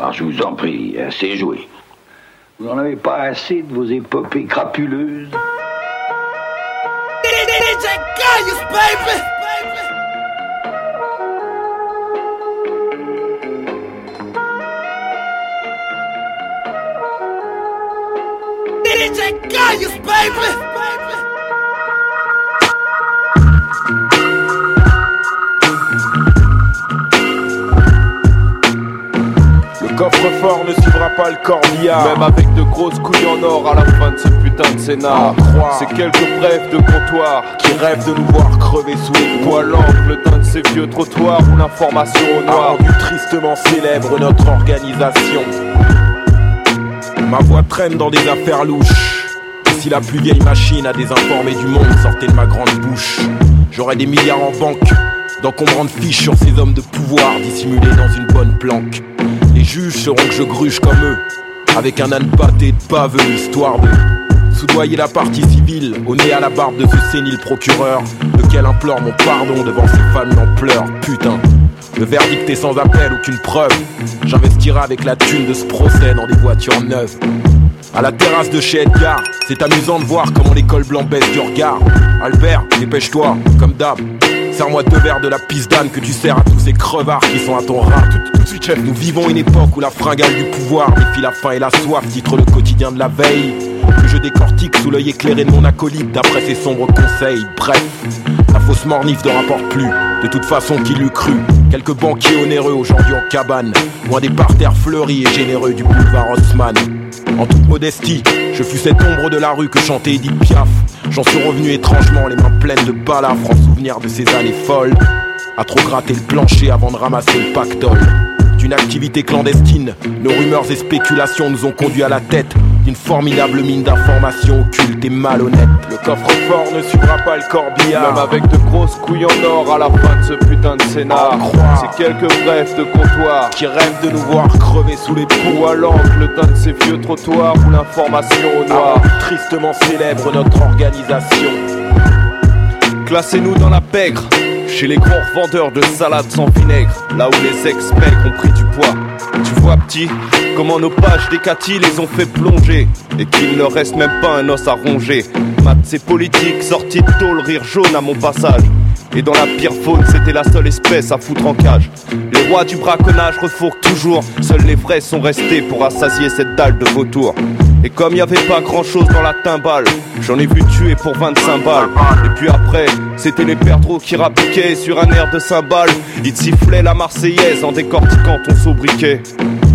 Alors je vous en prie, assez joué. Vous n'en avez pas assez de vos épopées crapuleuses? Le coffre-fort ne suivra pas le corbillard Même avec de grosses couilles en or à la fin de ce putain de scénar C'est quelques brefs de comptoir Qui rêvent de nous voir crever sous les poils l'angle d'un de ces vieux trottoirs Où l'information au noir rendu tristement célèbre notre organisation. Ma voix traîne dans des affaires louches. Et si la plus vieille machine a désinformé du monde sortait de ma grande bouche. J'aurais des milliards en banque. D'encombrants de fiches sur ces hommes de pouvoir dissimulés dans une bonne planque juges sauront que je gruge comme eux, avec un âne pâté de paveux, histoire de soudoyer la partie civile, au nez à la barbe de ce sénile procureur, lequel implore mon pardon devant ces femmes en pleurs. Putain, le verdict est sans appel, aucune preuve. J'investirai avec la thune de ce procès dans des voitures neuves. À la terrasse de chez Edgar, c'est amusant de voir comment l'école blanc baisse du regard. Albert, dépêche-toi, comme d'hab. Serre-moi deux verres de la pisse d'âne que tu sers à tous ces crevards qui sont à ton rat. Nous vivons une époque où la fringale du pouvoir défie la faim et la soif, titre le quotidien de la veille. Que je décortique sous l'œil éclairé de mon acolyte d'après ses sombres conseils. Bref, la fausse mornif ne rapporte plus. De toute façon, qui l'eût cru Quelques banquiers onéreux aujourd'hui en cabane, loin des parterres fleuris et généreux du boulevard Haussmann. En toute modestie, je fus cette ombre de la rue que chantait Edith Piaf. J'en suis revenu étrangement, les mains pleines de balafres en souvenir de ces années folles. À trop gratter le plancher avant de ramasser le pactole. D'une activité clandestine, nos rumeurs et spéculations nous ont conduits à la tête d'une formidable mine d'informations occultes et malhonnêtes. Le coffre-fort ne suivra pas le corbillard, même avec de grosses couilles en or à la fin de ce putain de scénar. C'est quelques brefs de comptoir qui rêvent de nous voir crever sous les poux à l'angle d'un de ces vieux trottoirs où l'information au noir tristement célèbre notre organisation. Classez-nous dans la pègre, chez les grands revendeurs de salades sans vinaigre, là où les ex-mecs ont pris du poids. Tu vois, petit, comment nos pages décatis les ont fait plonger, et qu'il ne reste même pas un os à ronger. Maths et politique, sortis de tôle, rire jaune à mon passage. Et dans la pire faune, c'était la seule espèce à foutre en cage. Les rois du braconnage refourquent toujours, seuls les vrais sont restés pour assasier cette dalle de vautour. Et comme y avait pas grand chose dans la timbale, j'en ai vu tuer pour 25 balles. Et puis après, c'était les perdreaux qui rappliquaient sur un air de cymbale. Ils sifflaient la Marseillaise en décortiquant ton sobriquet.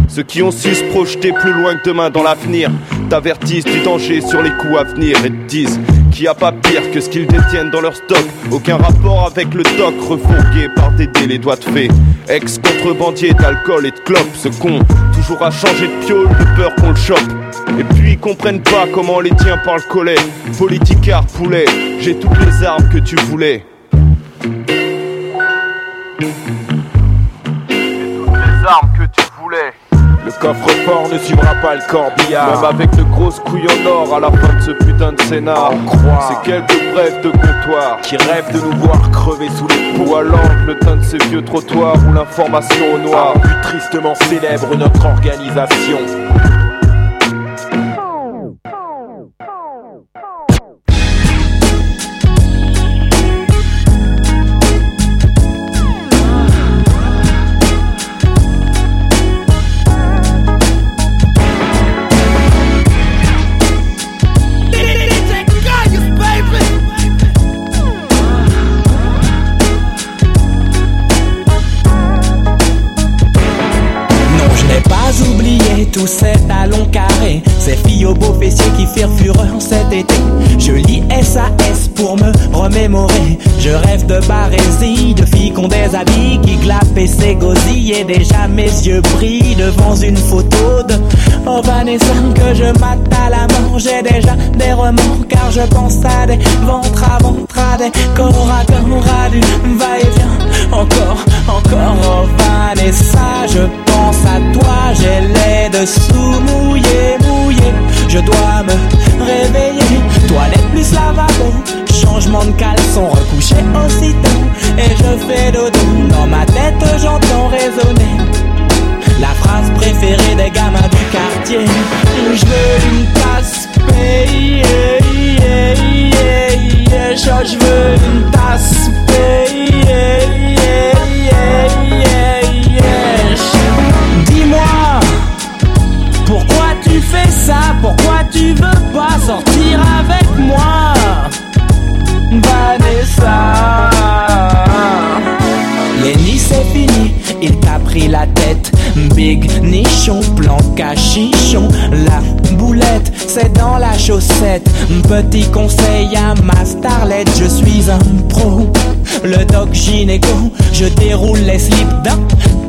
Ceux qui ont su se projeter plus loin que demain dans l'avenir t'avertissent du danger sur les coups à venir et te disent qu'il n'y a pas pire que ce qu'ils détiennent dans leur stock. Aucun rapport avec le toc refourgué par des les doigts de fée. Ex-contrebandier d'alcool et de clopes, ce con, toujours à changer de piole de peur qu'on le chope. Et puis ils comprennent pas comment on les tient par le collet. Politicard, poulet, j'ai toutes les armes que tu voulais. J'ai toutes les armes que tu voulais. Le coffre-fort ne suivra pas le corbillard. Même avec de grosses couilles en or à la fin de ce putain de scénar. C'est quelques brefs de comptoir qui rêvent de nous voir crever sous les poux à l'angle d'un de ces vieux trottoirs où l'information au noir plus tristement célèbre notre organisation. Tous firent fureur cet été. Je lis SAS pour me remémorer. Je rêve de barésie, de filles qui ont des habits qui glapent et s'égosillent. Et déjà mes yeux brillent devant une photo de oh Vanessa que je mate à la. J'ai déjà des remords car je pense à des ventres à ventre, à des corps à corps, à du va-et-vient. Encore, encore, oh Vanessa, je pense à toi, j'ai les dessous. Je dois me réveiller, toilette plus lavabo, changement de caleçon, recouché aussitôt. Et je fais dodo, dans ma tête j'entends résonner La phrase préférée des gamins du quartier. Je veux une tasse payée. Je veux une tasse payée. La tête Big nichon, plan cachichon La boulette, c'est dans la chaussette Petit conseil à ma starlette Je suis un pro Le doc gynéco Je déroule les slips d'un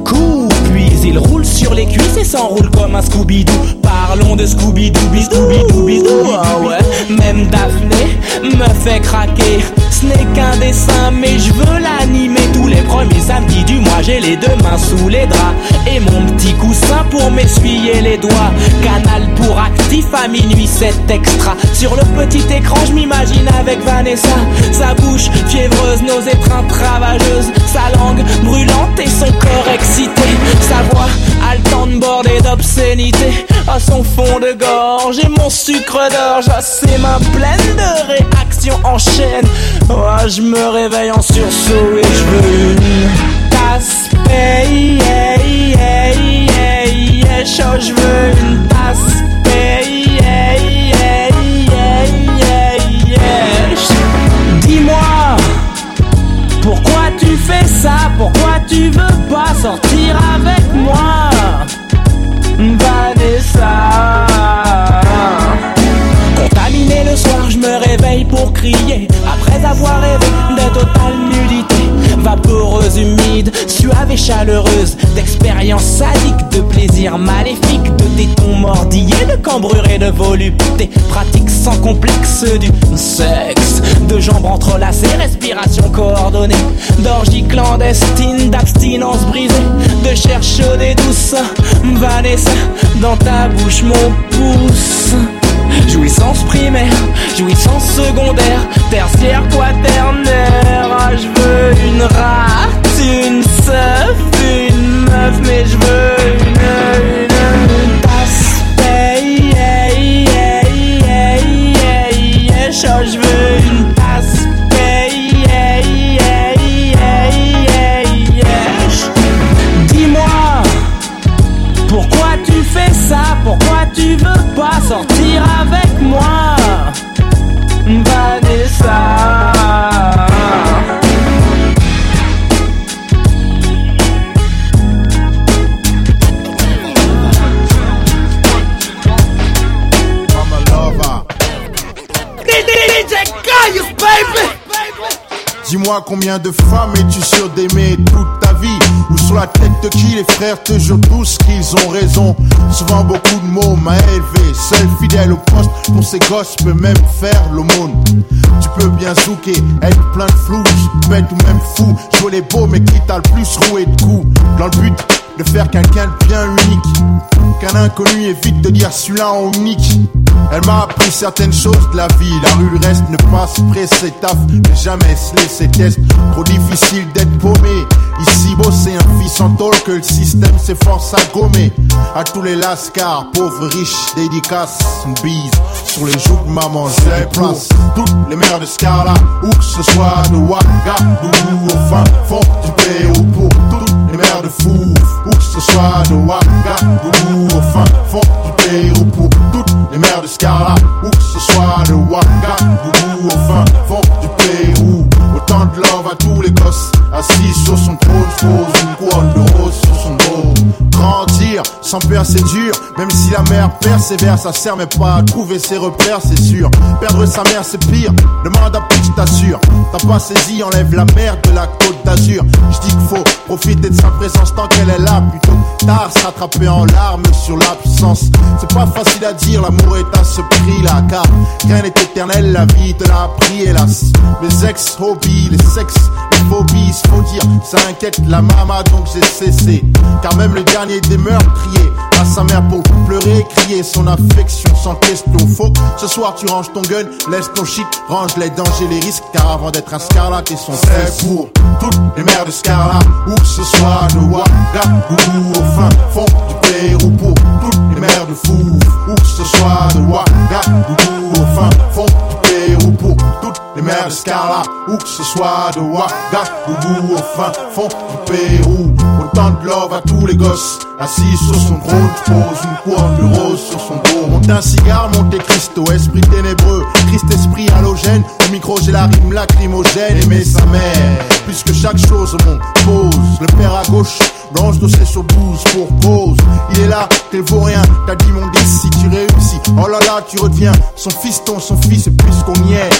coup Puis il roule sur les cuisses et s'enroule comme un Scooby-Doo Parlons de Scooby-Doo, Scooby-Doo, Scooby-Doo ah ouais. Même Daphné me fait craquer Ce n'est qu'un dessin mais je veux l'animer. Tous les premiers samedis du mois J'ai les deux mains sous les draps. Et mon petit coussin pour m'essuyer les doigts. Canal pour actif à minuit c'est extra. Sur le petit écran je m'imagine avec Vanessa. Sa bouche fiévreuse, nos étreintes ravageuses. Sa langue brûlante et son corps excité. Sa voix haletante bordée d'obscénité À son fond de gorge et mon sucre d'orge. À ses mains pleines de réactions en chaîne. Oh, Je me réveille en sursaut et je veux une tasse. Payée Je veux une tasse. Dis-moi pourquoi tu fais ça? Pourquoi tu veux Après avoir rêvé de totale nudité Vaporeuse, humide, suave et chaleureuse D'expérience sadique, de plaisir maléfique De tétons mordillés, de cambrure et de volupté Pratique sans complexe du sexe De jambes entrelacées, respiration coordonnée D'orgie clandestine, d'abstinence brisée De chair chaude et douce Vanessa, dans ta bouche mon pouce Jouissance primaire, jouissance secondaire, tertiaire, quaternaire. Ah, je veux une rate, une seuf, une meuf, mais je veux Dis-moi combien de femmes es-tu sûr d'aimer toute ta vie? Ou sur la tête de qui les frères te jurent tous qu'ils ont raison? Souvent beaucoup de mots m'a élevé Seul fidèle au poste pour ses gosses peut même faire l'aumône. Tu peux bien zouker, être plein de flou Bête ou même fou, jouer les beaux mais qui t'a le plus roué de coups? Dans le but de faire quelqu'un de bien unique Qu'un inconnu évite de dire celui-là en unique elle m'a appris certaines choses de la vie. La rue, le reste ne passe pressé taf, mais jamais se laisser test. Trop difficile d'être paumé. Ici, bosser un fils en tôle que le système s'efforce à gommer. À tous les lascars, pauvres, riches, dédicaces, une bise sur les joues de maman, j'ai place. Toutes les mères de Scala, où que ce soit de Ouagadougou au fin fond du Pérou pour toutes les mères de fou, où que ce soit de Ouagadougou au fin fond du Pérou pour toutes les mères de Scala, où que ce soit de Ouagadougou au fin fond du Autant de love à tous les gosses, assis sur son trône, pose une couronne de rose sur son dos. Sans peur c'est dur, même si la mère persévère, ça sert mais pas à trouver ses repères, c'est sûr. Perdre sa mère c'est pire, demande à je t'assure. T'as pas saisi, enlève la merde de la côte d'Azur. Je dis qu'il faut profiter de sa présence tant qu'elle est là, plutôt tard s'attraper en larmes sur l'absence. C'est pas facile à dire, l'amour est à ce prix-là, car rien n'est éternel, la vie te l'a appris, hélas. Mes ex-hobbies, les sexes, les phobies, faut dire, ça inquiète la mama donc j'ai cessé. Car même le dernier des à sa mère pour pleurer, crier crier son affection sans question. Faut ce soir tu ranges ton gun, laisse ton shit, range les dangers, les risques, car avant d'être un scarlat, ils sont faits pour toutes les mères de Scarlat, où que ce soit de Ouagadougou au fin fond du Pérou pour toutes les mères de fou, où que ce soit de Ouagadougou au fin fond du Pérou pour toutes les mères de Scarlat, où que ce soit de Ouagadougou au fin fond du Pérou. Autant de love à tous les gosses, assis sur son trône, pose une couronne de rose sur son dos. Monte un cigare, monte Christo, esprit ténébreux, Christ esprit halogène, au micro j'ai la rime lacrymogène, aimer sa mère, puisque chaque chose au monde pose, le père à gauche, blanche dossier sur 12 pour cause. Il est là, t'es vaut rien, t'as dit mon si tu réussis. Oh là là, tu redeviens son fiston, son fils, et puisqu'on y est,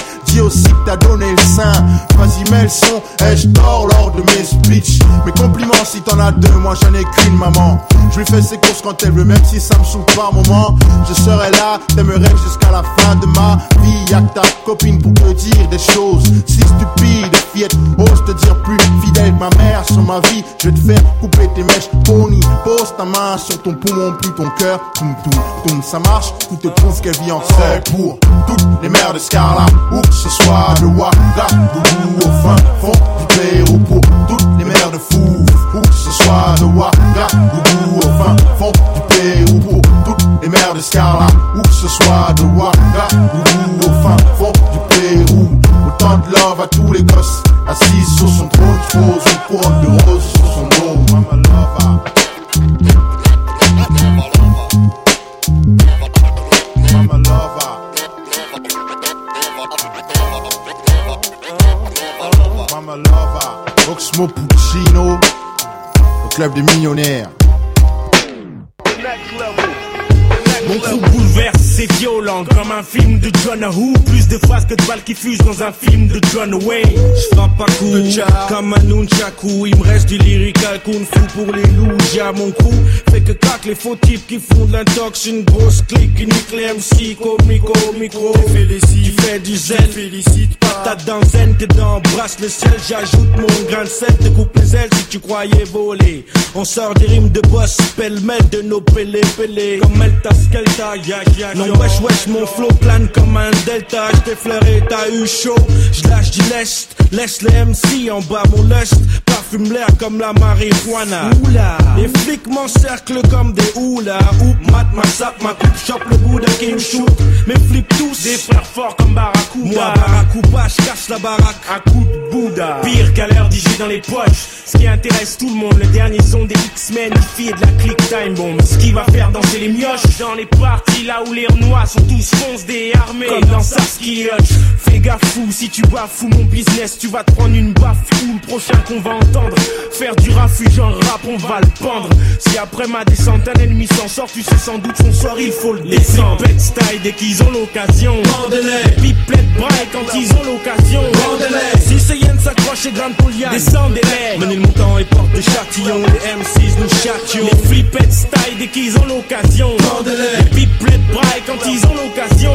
que t'as donné le sein. Vas-y, mets le son, et je dors lors de mes speeches. Mes compliments si t'en as deux, moi j'en ai qu'une maman. Je lui fais ses courses quand elle veut, même si ça me saoule par moment. Je serai là, t'aimerais jusqu'à la fin de ma vie. Y'a que ta copine pour te dire des choses si stupides, fillette. Ose te dire plus fidèle ma mère sur ma vie. Je vais te faire couper tes mèches, pony. Pose ta main sur ton poumon, plus ton cœur. Toum, toum, toum, ça marche. Tout te prouve qu'elle vit en seule pour toutes les mères de Scarla. Où que ce soit de Ouagadougou au fin fond du Pérou toutes les mères de fou. Où que ce soit de Ouagadougou au fin fond du Pérou toutes les mères de Scarla. Où que ce soit de Ouagadougou au fin fond du Pérou. Autant de love à tous les gosses, assis sur son trône, pose une couronne de rose sur son dos. Oxmo Puccino, au club des millionnaires. Mon crew bouleverse, c'est violent comme un film de John Who. Plus de phrases que de balles qui fusent dans un film de John Wayne. Je frappe pas coup comme un nunchaku. Il me reste du lyrical kung fu pour les loups. J'ai à mon crew. Fait que craque les faux types qui font de l'intox. Une grosse clique, une les MC, comico, micro. Tu fais du zen, félicite pas. Patate dans zen, t'es dans brasse le ciel. J'ajoute mon grain de sel, te coupe les ailes si tu croyais voler. On sort des rimes de boss, pêle-mêle de nos pélés, pélés. Comme Elta Ya Non, wesh, wesh, mon flow plane comme un delta. J't'ai fleuré, t'as eu chaud. J'lâche du lest, laisse les MC en bas mon lust. Parfume l'air comme la marijuana. Oula, les flics m'encerclent comme des houlas. Oup, mat, ma sap, ma coupe, chope le bout d'un qui me shoot. Mes flips tous, des frères forts comme Barracuda. Moi, Barracuda, j'casse la baraque à coup de Bouddha. Pire qu'à l'heure d'y dans les poches. Ce qui intéresse tout le monde, le dernier son des X-Men, il de la click time bomb. Ce qui va faire danser les mioches dans les parties là où les renois sont tous fonce des armés. Comme dans Saskia Fais gaffe fou, si tu bafoues mon business, tu vas te prendre une baffe le prochain qu'on va entendre. Faire du refuge en rap, on va le pendre. Si après ma descente un ennemi s'en sort, tu sais sans doute son sort, il faut le descendre. Les style dès qu'ils ont l'occasion. Vendez-les. Pipelette braille quand ils ont l'occasion. Si c'est Yen s'accroche et grande Pouliane. Descendez-les. Menez le montant et porte des châtillons. Les M6 nous châtions. Les flippettes style dès qu'ils ont l'occasion. Vendez-les. Les braille quand ils ont l'occasion.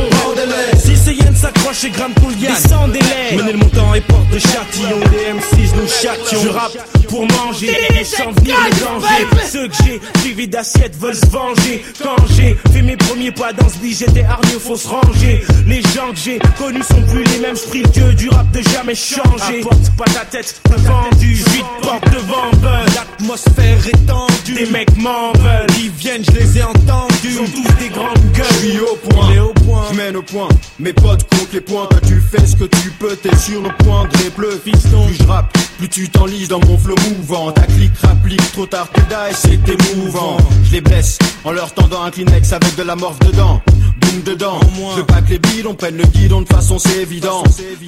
Si c'est Yen s'accroche et grande Pouliane. Descendez-les. Menez le montant et porte des châtillons. Les M6 nous châtions. Je rappe pour manger et sans venir les dangers. Ceux que j'ai suivis d'assiettes veulent se venger. Quand j'ai fait mes premiers pas dans ce beat, j'étais hargneux, faut se ranger. Les gens que j'ai connus sont plus les mêmes. Le dieu du rap de jamais changer. Apporte pas ta tête, vendu. Vite porte devant. L'atmosphère est tendue. Des mecs m'en veulent. Ils viennent, je les ai entendus. Ils sont tous des grandes gueules. Je suis au point, au je mène au point. Mes potes comptent les points, toi tu fais ce que tu peux, t'es sur le point de les bleu fiston. Plus je rappe, plus tu t'enlises dans mon flow mouvant. Ta clique rapplique, trop tard t'es die, c'est émouvant. Je les blesse en leur tendant un Kleenex avec de la morve dedans. Boum dedans, je veux pas que les bidons prennent le guidon, de façon c'est évident.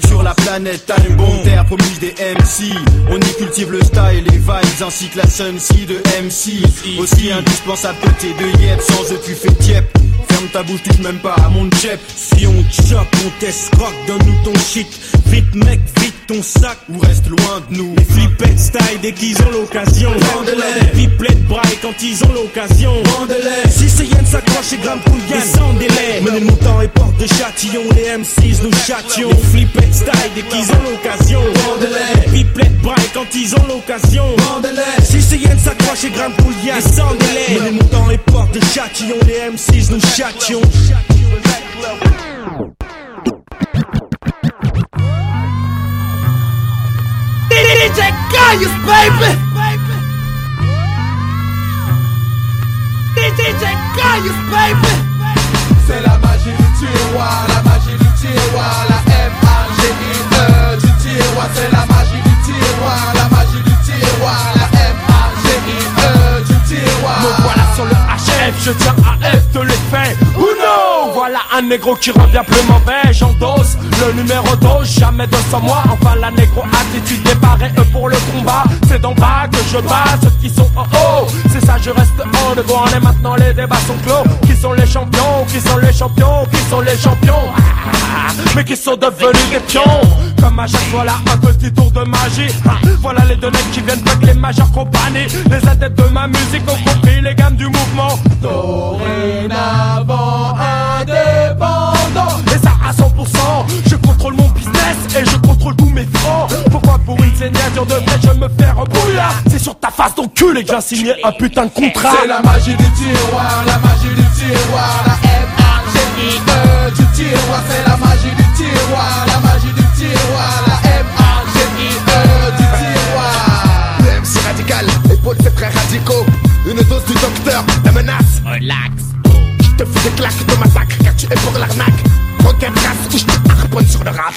Sur la planète, time bomb, terre promise des MC. On y cultive le style, les vibes ainsi que la sun de MC. Aussi indispensable que t'es de yep, sans eux tu fais Ferme ta bouche, touche même pas à mon chep. Si on chope, on t'escroque, donne-nous ton shit. Vite mec, vite ton sac. Ou reste loin de nous. Les flippettes style dès qu'ils ont l'occasion. Les pipelettes braille quand ils ont l'occasion. Si c'est Yen s'accroche et grammes Poulian. Et sans délai, menez mon temps et porte de châtillon. Les M6 nous châtions. Les flippettes style dès qu'ils ont l'occasion. Les pipelettes braille quand ils ont l'occasion. Si c'est Yen s'accroche et grammes Poulian. Et sans délai, menez mon temps et porte de châtillon. Les M6 nous châtions. DJ Gaius, baby! DJ Gaius, baby! C'est la magie du tiroir, la magie du tiroir, la M-A-G-I-E du tiroir, c'est la je tiens à de l'effet. Ou Voilà un négro qui revient plus mauvais, j'endosse le numéro 12, jamais de sans moi. Enfin la négro attitude déparée pour le combat. C'est d'en bas que je bats ceux qui sont en haut. C'est ça, je reste en de On est maintenant les débats sont clos. Qui sont les champions? Qui sont les champions? Qui sont les champions? Ah, Mais qui sont devenus des pions? Comme à chaque fois là, un petit tour de magie. Ah, Voilà les deux qui viennent avec les majeures compagnies. Les adeptes de ma musique ont compris les gammes du mouvement. Dorénavant indépendant. Et ça à 100% Je contrôle mon business et je contrôle tous mes francs Pourquoi pour une signature de vrai je me fais rebouiller C'est sur ta face d'enculé que j'ai signé un putain de contrat C'est la magie du tiroir, la magie du tiroir, la M-A-G-I-E du tiroir, c'est la magie du tiroir, la magie du tiroir, la M-A-G-I-E du tiroir. Le MC radical, épaule c'est très radicaux. Une dose du docteur, la menace. Relax. Je te fais des claques de massacre car tu es pour l'arnaque. Regarde race ou je te harponne sur le rap.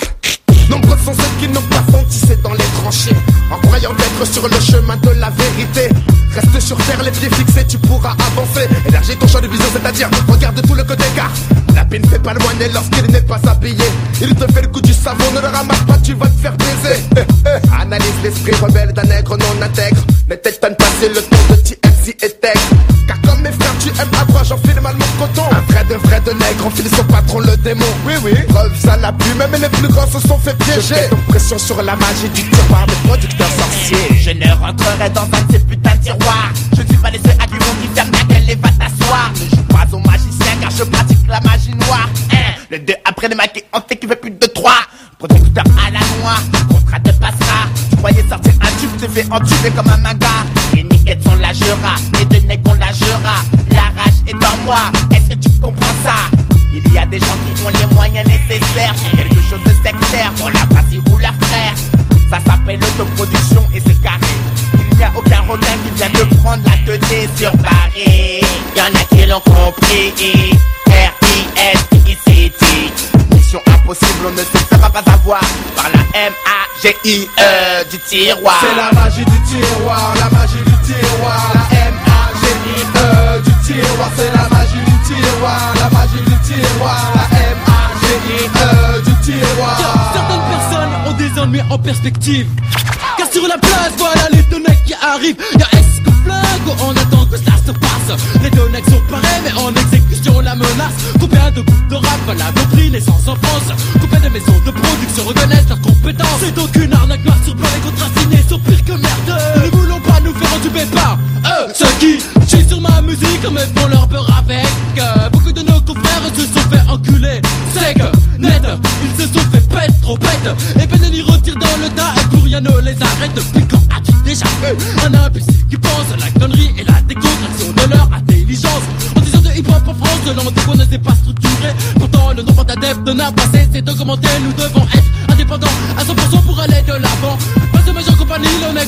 Nombreux sont ceux qui n'ont pas senti dans les tranchées En croyant être sur le chemin de la vérité Reste sur terre les pieds fixés tu pourras avancer Élargis ton champ de vision c'est-à-dire regarde tout le côté car La paix ne fait pas le moine lorsqu'il n'est pas habillé Il te fait le coup du savon ne le ramasse pas tu vas te faire baiser Eh, eh. Analyse l'esprit rebelle d'un nègre non intègre Ne t'étonne pas c'est le temps de TMC et tu aimes à voir j'enfile mal mon coton Un vrai de vrai de nègre enfile son patron le démon Oui oui Preuve ça l'a pu même les plus grands se sont fait piéger Je fais pression sur la magie du tiroir des producteurs sorciers Je ne rentrerai dans un de ces putains de tiroirs. Je ne suis pas les seuls à qui vont qui ferment la gueule et va t'asseoir. Ne joue pas au magicien car je pratique la magie noire. Hein, le 2 après le maquis, on fait qu'il veut plus de 3. Producteur à la noix, contrat te passera. Tu croyais sortir un tube, te fait entuber comme un manga. Les niquettes sont la jura, les deux nègres on la jura. Est-ce que tu comprends ça? Il y a des gens qui ont les moyens nécessaires. Quelque chose de sectaire pour la passer ou la frère. Ça s'appelle l'autoproduction et c'est carré. Il n'y a aucun requin qui vient de prendre la tête sur Paris. Y en a qui l'ont compris. R-I-S-I-C-T. Mission impossible, on ne se fera pas avoir par la M-A-G-I-E du tiroir. C'est la magie du tiroir, la magie du tiroir, tiroir, c'est la magie du tiroir, la magie du tiroir, la M-A-G-I-E du tiroir. Certaines personnes ont des ennemis en perspective. Car sur la place, voilà les deux qui arrivent. On attend que ça se passe. Les deux mecs sont pareils, mais en exécution la menace. Combien de groupes de rap la doctrine et sans enfance Combien de maisons de production reconnaissent leurs compétences? C'est donc une arnaque noire sur blanc, les contrats signés sont pires que merde. Ne voulons pas nous faire entuber par eux, ceux qui chient sur ma musique, me font leur peur avec. Euh, beaucoup de nos confrères se sont fait enculer. Que, net, ils se sont fait pète, trop bête. Et peine ne les arrête. Depuis quand as-tu déjà vu un imbécile qui pense à la connerie et la décontraction de leur intelligence En disant de hip-hop en France, de l'antico ne s'est pas structuré. Pourtant, le nombre d'adeptes n'a pas cessé d'augmenter. Nous devons être indépendants à 100% pour aller de l'avant.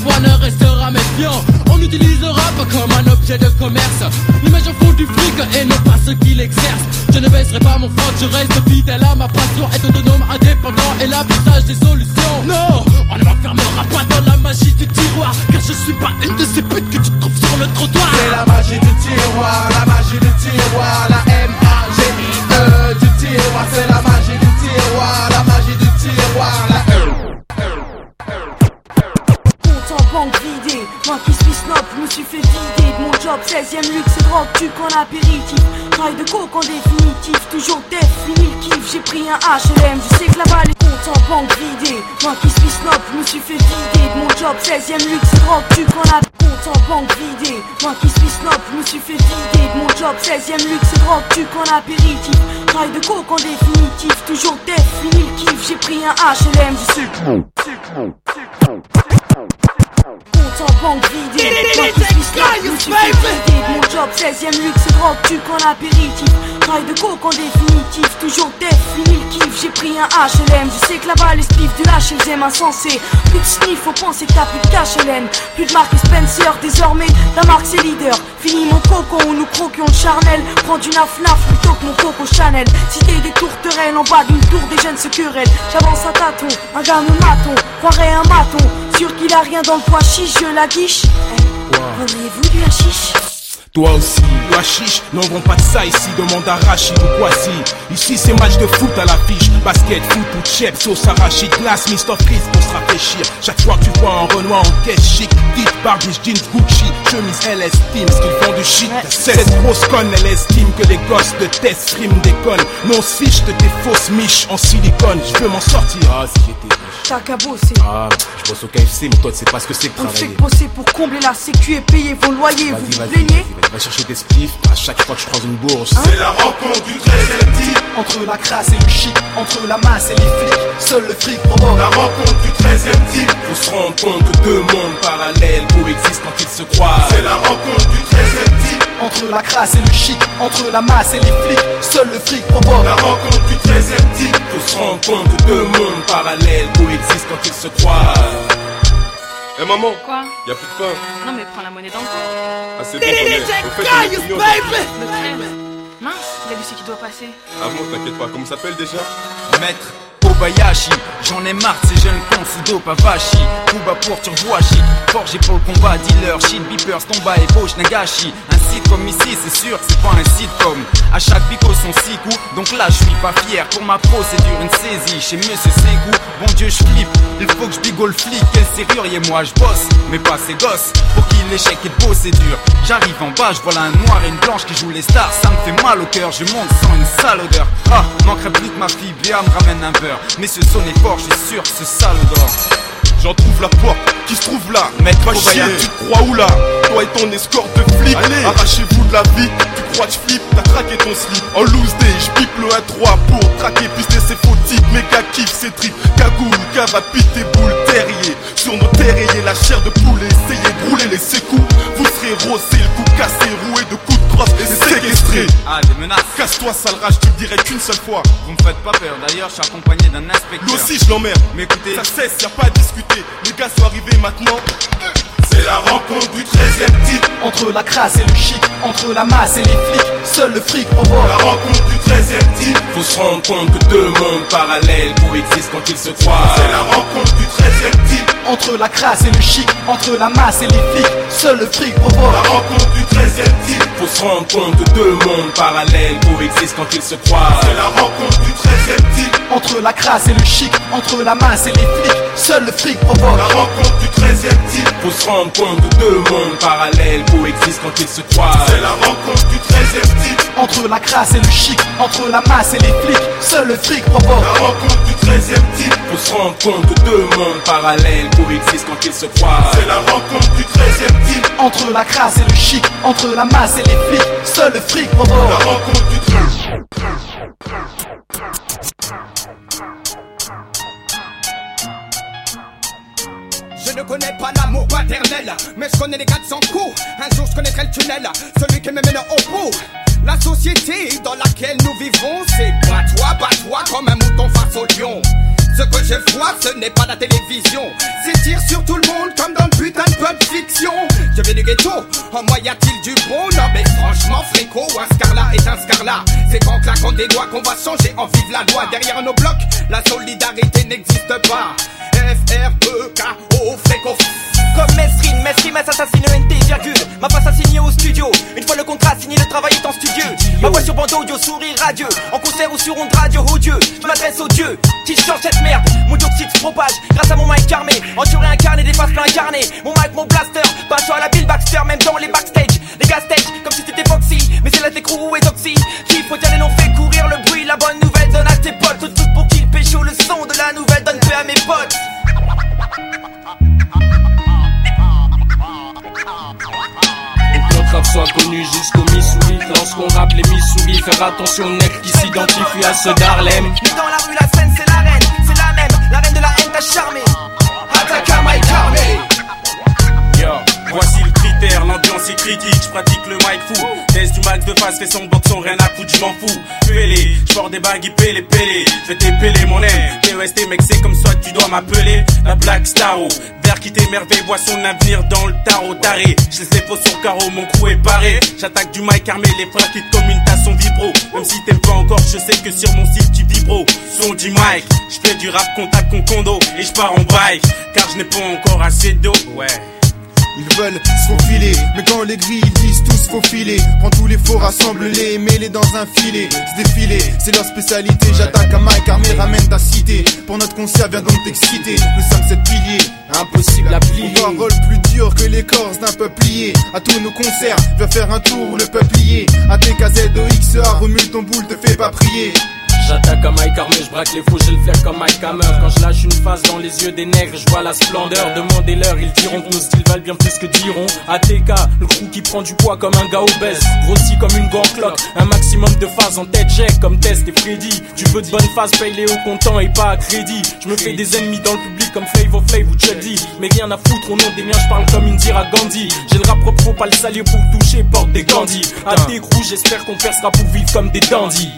Pas le mec ne restera méfiant. On utilise le rap comme un objet de commerce. Les majors font du fric et non pas ceux qui l'exercent. Je ne baisserai pas mon front, je reste fidèle à ma passion. Être autonome, indépendant et l'affichage des solutions. Non, on ne m'enfermera pas dans la magie du tiroir. Car je suis pas une de ces putes que tu trouves sur le trottoir. C'est la magie du tiroir, la magie du tiroir, la M-A-G-I-E tu qu'en apéritif Travail de coke en définitif, toujours def, fini kiff. J'ai pris un HLM, je sais que là-bas les comptes en banque vidé Moi qui suis snob, je me suis fait vider de mon job. 16ème luxe drogue, tu qu'en apéritif Compte en banque vidé, moi qui suis snob, je me suis fait vider de mon job. 16ème luxe drogue, tu qu'en apéritif Trail de coke en définitif, toujours def, fini kiff. J'ai pris un HLM du sucre Compte en banque vidé, moi suis mon job 16ème luxe drogue, tu qu'en apéritif Trail de coke en définitif, toujours def, fini le kiff J'ai pris un HLM, je sais que là-bas les spiffs du aiment insensé Plus de sniff, faut penser que t'as plus de cash Hélène Plus de marque Spencer, désormais la marque c'est leader Fini mon coco où nous croquions le charnel Prends du naf naf plutôt que mon coco Chanel Cité des tourterelles en bas d'une tour des jeunes se querellent J'avance à tâtons, un gars me maton Croirait un maton, sûr qu'il a rien dans le poids chiche Je la guiche, vendriez-vous du hashish Toi aussi, toi chiche, n'en vend pas de ça ici, demande à Rachid ou Kwasi. Ici c'est match de foot à l'affiche, basket, foot ou chep, sauce arachide, glace, Mr. Freeze pour se rafraîchir. Chaque fois que tu vois un Renoir en caisse chic, dit Barbie, jeans, Gucci, chemise, elle estime ce qu'ils font du shit. Cette grosse conne, elle estime que les gosses de test stream déconnent. Mais on se fiche de tes fausses miches en silicone, je veux m'en sortir. Ah, si j'étais riche. T'as qu'à bosser Ah, je bosse au KFC, mais toi tu sais pas ce que c'est que On ne fait travailler. que bosser pour combler la sécu et payer vos loyers Vous vous vas-y, plaignez vas-y, va chercher des spliffs à chaque fois que je croise une bourse. C'est la rencontre du 13 type Entre la crasse et le chic, entre la masse et les flics, seul le fric provoque. La rencontre du 13 type Faut se rendre compte que deux mondes parallèles coexistent quand ils se croisent. C'est la rencontre du 13 type Entre la crasse et le chic, entre la masse et les flics, seul le fric provoque. La rencontre du 13 type Faut se rendre compte que deux mondes parallèles coexistent quand ils se croisent. Eh maman, Quoi y a plus de pain. Non mais prends la monnaie dans le corps. Ah c'est bon, j'en ai. Au fait, on est combien aujourd'hui Le 13. Mince, il y a Lucie qui doit passer. Ah bon, t'inquiète pas, comment s'appelle déjà? Maître Kobayashi, j'en ai marre de ces jeunes cons sous dope Avashi Kuba pour turbo chic, forgé pour le combat Dealer, shit, beepers, tomba, ébauche, nagashi. Un site comme ici, c'est sûr, c'est pas un sitcom. À chaque pico son six coups, donc là je suis pas fier. Pour ma procédure, une saisie. Chez Monsieur Ségou Bon Dieu, je flippe, il faut que je bigole flic. Quel serrurier, moi je bosse, mais pas ces gosses. Pour qui l'échec est beau, c'est dur. J'arrive en bas, je vois là un noir et une blanche qui jouent les stars. Ça me fait mal au cœur, je monte sans une sale odeur. Ah, manquerait plus que ma fille Béa me ramène un beurre Mais ce son est fort, suis sûr, ce sale odeur J'en trouve la porte qui se trouve là. Maître Va chier, tu crois où là? Toi et ton escorte de flic. Arrachez-vous de la vie. Tu crois que je flippe, t'as craqué ton slip. En loose day, je le 1-3 pour traquer, pister ses faux types. Méga kiff, ses tripes. Cagoule, cave à piter boule, terrier. Sur nos terres, ayez la chair de poule. Essayez de rouler les sécous. Vous serez rossé, le cou cassé, roué de coups de crosse et séquestré. Ah, des menaces Casse-toi, sale rage, tu le dirais qu'une seule fois. Vous me faites pas peur, d'ailleurs je suis accompagné d'un inspecteur Lui aussi, je l'emmerde. Mais écoutez, Ça cesse, y a pas à discuter. Les gars sont arrivés maintenant. C'est la rencontre du 13 type Entre la crasse et le chic, entre la masse et les flics, seul le fric provoque. La rencontre du 13 type Faut se rendre compte que deux mondes parallèles coexistent quand ils se croisent. C'est la rencontre du 13 type Entre la crasse et le chic, entre la masse et les flics, seul le fric provoque. La rencontre du 13 type Faut se rendre compte que deux mondes parallèles coexistent quand ils se croisent. C'est la rencontre du 13 type Entre la crasse et le chic, entre la masse et les flics, seul le fric provoque. La rencontre du 13 type Faut se rendre compte que deux mondes parallèles coexistent quand ils se croisent. C'est la rencontre du 13 type Entre la crasse et le chic, entre la masse et les flics, seul le fric provoque. La rencontre du 13 type Faut se rendre compte que deux mondes parallèles coexistent quand ils se croisent. C'est la rencontre du 13 type Entre la crasse et le chic, entre la masse et les flics, seul le fric provoque. La rencontre du 13 Je ne connais pas l'amour paternel, mais je connais les gars de son coup. Un jour je connaîtrai le tunnel, celui qui me mène au bout. La société dans laquelle nous vivons, c'est bats-toi, bats-toi comme un mouton face au lion. Ce que je vois, ce n'est pas la télévision. C'est tir sur tout le monde comme dans le putain de pulp fiction. Je viens du ghetto, en moi y a-t-il du bon Non mais franchement, fréco, un scarlat est un scarlat. C'est qu'en claquant des doigts qu'on va changer en vive la loi. Derrière nos blocs, la solidarité n'existe pas. F-R-E-K-O, fréco. Comme Mesrine, Mesrine assassine NT, virgule. Ma face assignée au studio. Une fois le contrat signé, le travail est en studio Ma voix sur bande audio, sourire radieux. En concert ou sur onde radio, oh Dieu. Je m'adresse aux dieux qui change cette merde. Mon dioxyde se propage grâce à mon mic armé. Enduré incarné, des faces plein Mon mic, mon blaster, pas à la Bill Baxter Même dans les backstage, les gas Comme si c'était Foxy, mais c'est là des crew et Doxy. Qu'il faut dire les noms fait courir le bruit. La bonne nouvelle donne à tes potes. Tout, tout pour qu'ils pécho le son de la nouvelle. Donne paix à mes potes soit connu jusqu'au Missouri. Lorsqu'on rappe les Missouri, faire attention aux mecs qui s'identifient à ce d'Harlem. Mais dans la rue, la scène, c'est la reine, c'est la même, la reine de la haine t'a charmé. Atacama et Carmé. Yo, voici le l'ambiance est critique, je pratique le mic fou. Test du max de face, fais son boxon, rien à foutre, je m'en fous. Pélé, j'porte des bagues, pélé, pélé. Je vais t'épeler mon aime. TOST, mec, c'est comme ça, tu dois m'appeler la Black Starro. Vert qui t'émerveille, voit son avenir dans le tarot taré. Je les faux sur carreau, mon crew est barré. J'attaque du mic armé, les frères qui comme une tasse son vibro. Même si t'aimes pas encore, je sais que sur mon site tu vibro. Son du mic, je fais du rap contact con condo et je pars en bike. Car je n'ai pas encore assez d'eau, ouais. Ils veulent se faufiler, mais quand les grilles ils disent tous faufiler. Prends tous les faux, rassemble-les, mets-les dans un filet. Se défiler, c'est leur spécialité. J'attaque à Mike, armée, ramène ta cité. Pour notre concert, viens donc t'exciter. Nous sommes sept piliers, impossible à plier. On un rôle plus dur que l'écorce d'un peuplier. À tous nos concerts, viens faire un tour, le peuplier. À TKZOXA, remue ton boule, te fais pas prier. J'attaque à Mike Armé, je braque les fous, j'ai le flair comme Mike Hammer. Quand je lâche une face dans les yeux des nègres, je vois la splendeur. Demandez-leur, ils diront que nos styles valent bien plus que diront. ATK, le crew qui prend du poids comme un gars obèse. Grossi comme une cloque, un maximum de phases en tête, check comme Test et Freddy. Tu veux de bonnes phases, paye-les au comptant et pas à crédit. Je me fais des ennemis dans le public comme Flavor Flav ou Chuddy. Mais rien à foutre au nom des miens, je parle comme Indira Gandhi. J'ai le rap propre, faut pas le salir pour toucher, porte des Gandhi. À tes j'espère qu'on percera pour vivre comme des dandys.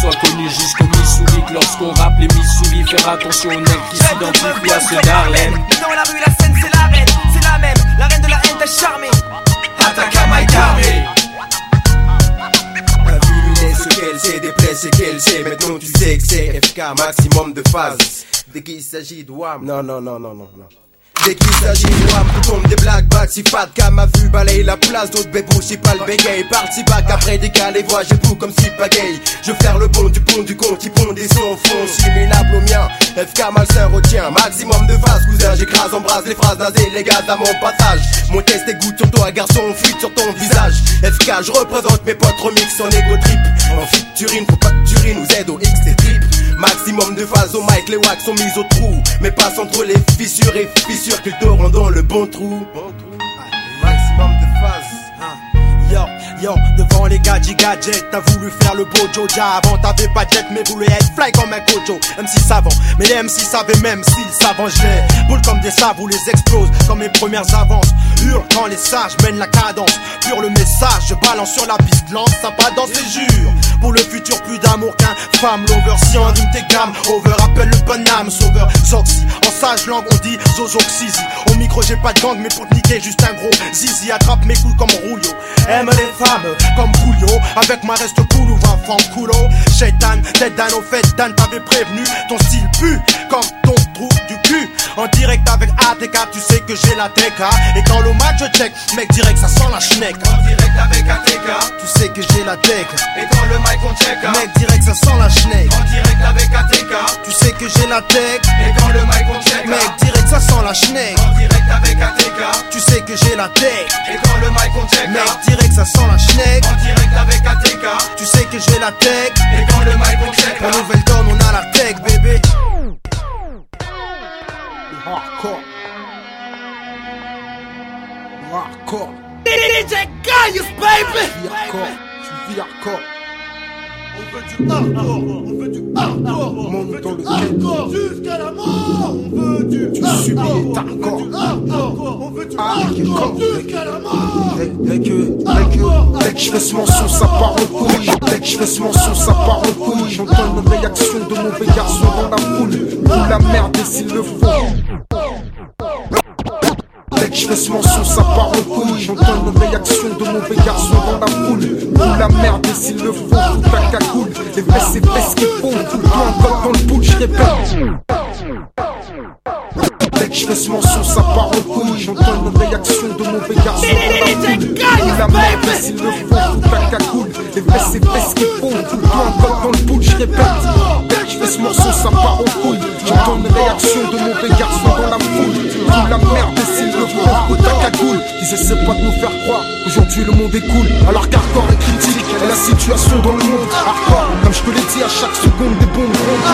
Soit connu jusqu'au Missouri que lorsqu'on rappe les Missouri Faire attention aux nègres qui s'identifient à ceux d'Harlem Dans la rue, la scène, c'est la reine, c'est la même, la reine de la haine t'a charmé. T'as vu lunettes, ce qu'elle sait, des plaies, c'est qu'elle sait. Maintenant tu sais que c'est FK, maximum de phases. Dès qu'il s'agit de WAM. Non, non, non, non, non, non. Dès qu'il s'agit de tout tombe des black bags. Si Fat Cam a vu balayer la place, d'autres bébous, si pas le bégaye. Parti back après les voix, j'ai tout comme si pagaille. Je faire le bon du pont du compte, qui pond des sons fond, similable au mien. FK malsain retient, maximum de phase, cousin. J'écrase, embrase les phrases nasées, les gars à mon passage. Mon test est goutte sur toi, garçon, fuite sur ton visage. FK, je représente mes potes remix en égo trip. En featuring, faut pas que tu rines, nous aide au X des trip. Maximum de phases au mic, les wax sont mis au trou. Mais passe entre les fissures et fissures qu'ils te rendent dans le bon trou. Maximum de phases. Yo, devant les gadgets gadgets, t'as voulu faire le beau Joja Avant t'avais pas jet mais voulais être fly comme un Kojo MC savant, mais les MC savaient même s'ils savent je boule comme des sables ou les explose comme mes premières avances. Hurle quand les sages mènent la cadence. Pure le message, je balance sur la piste lance Sympa dans ses jures. Pour le futur plus d'amour qu'un femme L'over. Si en rime tes gammes Over appelle le bon âme Sauveur. Zoxy En sage langue on dit Zozoxizi Au micro j'ai pas de gang mais pour te niquer juste un gros Zizi. Attrape mes couilles comme Rouillot Aime les femmes comme Coolio Avec moi reste cool ou va femme coulo Shaitan, tête d'un au fait Dan t'avais prévenu Ton style pue comme ton trou du cul En direct avec ATK tu sais que j'ai la TK Et quand le match je check Mec direct ça sent la schneck En direct avec ATK. Tu sais que j'ai la tech Et quand le mic on check. Mec direct ça sent la schneck En direct avec ATK. Tu sais que j'ai la tech Et quand le mic on check. Mec direct ça sent la schneck En direct avec ATK. Tu sais que j'ai la tech Et quand le mic on check. Mec direct ça sent la schneck. En direct avec ATK. Tu sais que j'ai la tech. Et quand le mic on check. En nouvelle donne on a la tech bébé. Hardcore. Hardcore. DJ Gaius, baby! Hardcore. Tu vis hardcore On veut du hardcore, on veut du hardcore, on veut du hardcore jusqu'à la mort. On veut du hardcore, on veut du hardcore, on veut du hardcore jusqu'à la mort. Dès que, dès que, je fais ce ça part en couille. Dès que je fais ce morceau, ça part en couille. J'entends une réaction de mauvais garçon dans la foule. Ou la merde s'il le faut. Dès que je fais ce morceau, ça part en couille. J'entends une réaction de mauvais garçon dans la foule. Ou la merde s'il le faut. Tout ta cagoule. Les fesses et fesses qui font. Tout le temps dans le boule, je répète. Dès que je fais ce morceau, ça part en couille. J'entends une réaction de mauvais garçon dans la foule. Ou la merde s'il le faut. Tout ta cagoule. Les fesses et fesses qui font. Tout le temps dans le boule, je répète. Dès que je fais ce morceau, ça part en couille. J'entends une réaction de mauvais garçon dans la foule. Ou la merde cagoule. Ils essaient pas de nous faire croire qu'aujourd'hui le monde est cool. Alors qu'hardcore est critique et la situation dans le monde. Hardcore, comme je te l'ai dit, à chaque seconde des bombes rondes.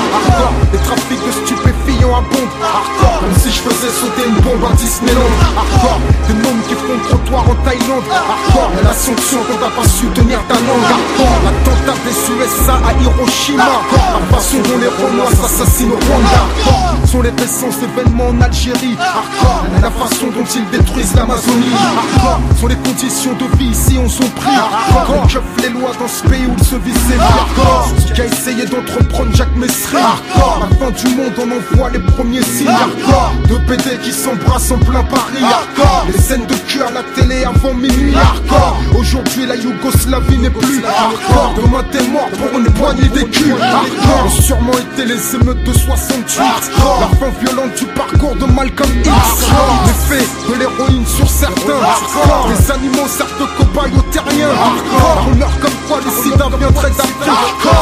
Les trafics de stupéfiants Hardcore, comme si je faisais sauter une bombe à Disneyland. Hardcore, des mômes qui font trottoir en Thaïlande. Hardcore, la sanction quand t'as pas su tenir ta langue. Hardcore, l'attentat des USA à Hiroshima. La façon dont les Romains s'assassinent au Rwanda. Hardcore, sont les récents événements en Algérie. Hardcore, la façon dont ils détruisent l'Amazonie. Hardcore, sont les conditions de vie ici on sont pris. Hardcore, je les lois dans ce pays où il se vit ses Hardcore, qui a essayé d'entreprendre Jacques Messry. Hardcore, la fin du monde on en voit les premiers signes. Hardcore, de PD qui s'embrassent en plein Paris. Hardcore, les scènes de cul à la télé avant minuit. Hardcore, aujourd'hui la Yougoslavie n'est plus. Hardcore, demain t'es mort pour une poignée d'écus. Hardcore, ont sûrement été les émeutes de 68. Hardcore, la fin violente du parcours de Malcolm X. Hardcore, l'effet de l'héroïne sur certains. Hardcore, les animaux de cobayes aux terriens. Hardcore, la rumeur comme quoi le sida viendrait d'Afrique.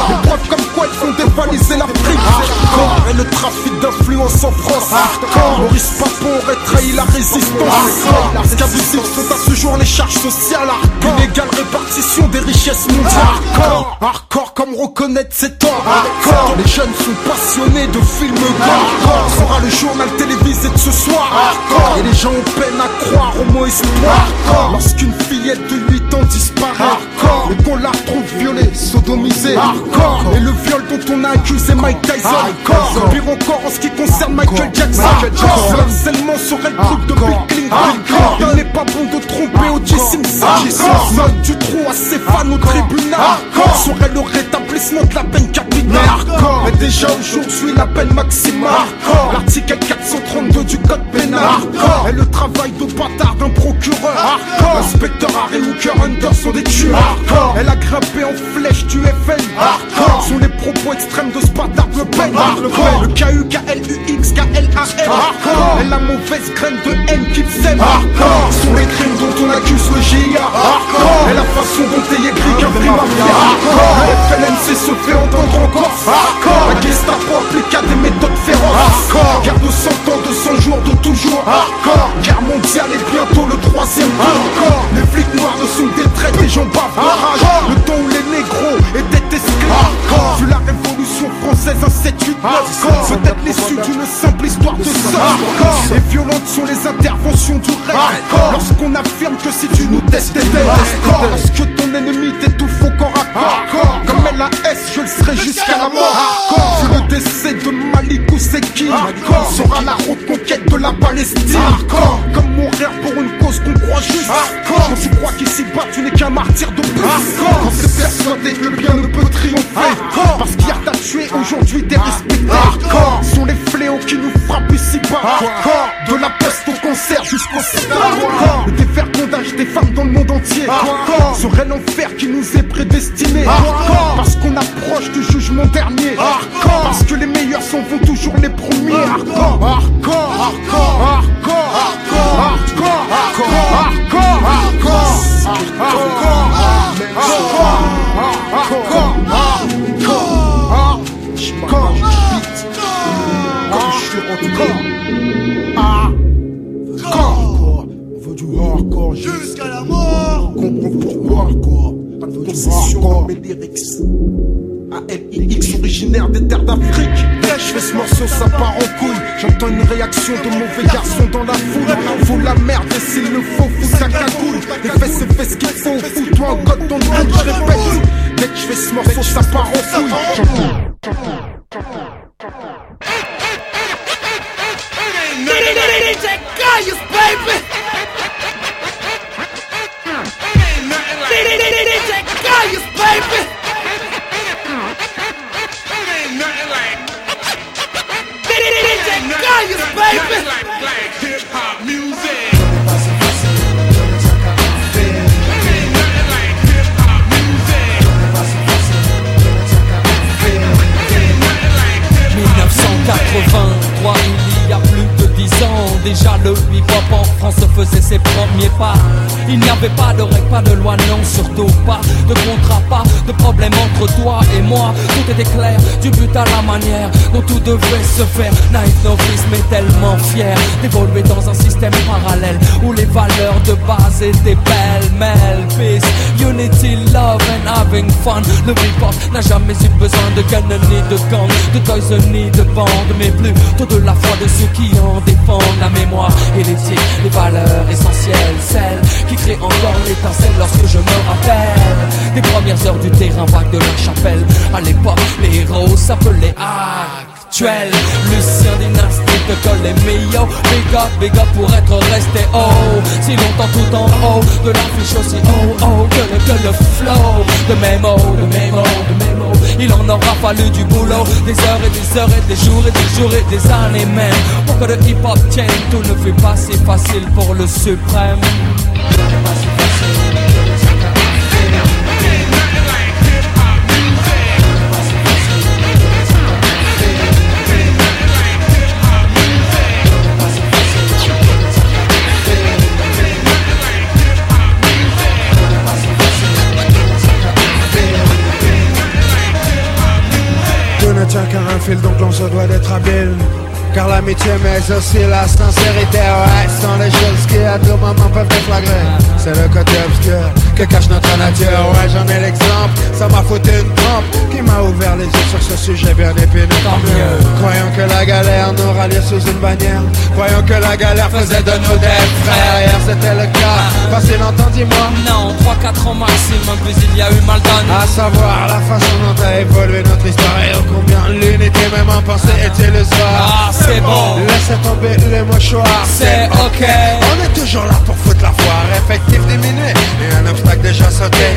Les preuves comme quoi ils font dévaliser l'Afrique. Hardcore, et le trafic d'influence en France. Hardcore, Maurice Papon aurait trahi la résistance. Qu'abusifs sont à ce jour les charges sociales. Hardcore, une égale répartition des richesses mondiales. Hardcore, hardcore comme reconnaître ses torts. Hardcore, les jeunes sont passionnés de films gore. Hardcore, sera le journal télévisé de ce soir. Hardcore, et les gens ont peine à croire au mot espoir. Lorsqu'une fillette de 8 ans disparaît. Hardcore, et qu'on la retrouve violée, sodomisée. Hardcore, et le viol dont on a accusé Mike Tyson. Hardcore, pire encore en ce qui concerne Michael Jackson. Le harcèlement serait le truc de Bill Clinton. Il n'est pas bon de tromper O.J. Simpson. Du trou à ses fans au tribunal. Serait le rétablissement de la peine capitale. Déjà aujourd'hui la peine maximale. Hardcore, l'article 432 du code pénal. Hardcore, et le travail de bâtard d'un procureur. Hardcore, l'inspecteur Harry Hooker Hunter sont des tueurs. Hardcore, elle a grimpé en flèche du FN. Hardcore, sont les propos extrêmes de ce bâtard Le Pen. Hardcore, le K-U-K-L-U-X, K-L-A-M. Hardcore, et la mauvaise graine de haine qui sème. Hardcore, sont les crimes dont on accuse le GIA. Hardcore, et la façon dont est écrit qu'un crime mafia. Hardcore, le FLNC se fait entendre encore. Hardcore, la Gestapo appliqua des méthodes féroces. Hardcore, garde 100 ans de 100 jours de toujours. Hardcore, guerre mondiale et bientôt le troisième. Hardcore, les flics noirs ne sont des traîtres et j'en bave de rage. Le temps où les négros étaient esclaves. Vu la révolution française, un 7 8 9 Peut-être l'issue d'une simple histoire de sang. Et violentes sont les interventions du rêve. Lorsqu'on affirme que si tu nous testes, t'es Lorsque ton ennemi t'étouffe au corps corps. Comme LAS, je le serai jusqu'à la mort. Vu le décès de Malik Ousekine, sera la reconquête de la Palestine. Comme mourir pour une cause qu'on croit juste. Quand tu crois qu'ici bas tu n'es qu'un martyr de plus. Quand t'es persuadé que le bien ne peut triompher. Parce qu'hier t'as tué, aujourd'hui t'es respecté. Sont les fléaux qui nous frappent ici bas. De la peste au cancer jusqu'au sida. Le dévergondage des femmes dans le monde entier. Serait l'enfer qui nous est prédestiné. Parce qu'on approche du jugement dernier. Parce que les meilleurs s'en vont toujours les premiers. Hardcore, hardcore, hardcore, hardcore, hardcore, hardcore, hardcore, hardcore, hardcore, hardcore, Comme je suis hardcore. Hardcore. On veut du hardcore jusqu'à la mort. Comprends du hardcore. Pas de concession dans mes originaire des terres d'Afrique Je fais ce morceau ça part en couille J'entends une réaction de mauvais garçons dans la foule Faut la merde et s'il le faut fous ta cagoule Et fais c'est fais ce qu'il faut Fous-toi en code le monde je répète Dès que je fais ce morceau ça part en couille! il y a plus de dix ans déjà le en France faisait ses premiers pas. Il n'y avait pas de règles, pas de loi, non, surtout pas de contrat, pas de problème entre toi et moi. Tout était clair, du but à la manière dont tout devait se faire. Night novice, mais tellement fier d'évoluer dans un système parallèle où les valeurs de base étaient pêle-mêle. Peace, unity, love and having fun. Le hip-hop n'a jamais eu besoin de gun ni de gang, de toys ni de bande, mais plutôt de la foi de ceux qui en défendent la mémoire et l'éthique, les valeurs essentielles, celles qui créent encore l'étincelle lorsque je me rappelle des premières heures du terrain vague de la chapelle. À l'époque, les héros s'appelaient actuels. Lucien Dynastie colle les meilleurs. Big up, pour être resté haut. Si longtemps tout en haut de l'affiche aussi oh oh que le, que le flow. De mémo, de mémo, de mémo. Il en aura fallu du boulot, des heures et des heures et des jours et des jours et des années même. Pour que le hip hop tienne, tout ne fait pas si facile pour le suprême. Qu'à un fil, donc l'on se doit d'être habile. Car l'amitié, mais aussi la sincérité, ouais, sont les choses qui à tout moment peuvent déflagrer. C'est le côté obscur que cache notre nature, ouais, j'en ai l'exemple. Ça m'a foutu une trompe qui m'a ouvert les yeux sur ce sujet bien épineux. Tant mieux. Croyons que la galère nous ralliait sous une bannière. Croyons que la galère faisait de nous des frères. Hier c'était le cas, passé longtemps, dis-moi. Non, 3-4 ans maximum, plus il y a eu mal donné. À savoir la façon dont a évolué notre histoire et ô combien l'unité même en pensée est illusoire. C'est bon. Laissez tomber les mouchoirs, C'est ok. On est toujours là pour foutre la foire, effectif diminué et un obstacle déjà sauté.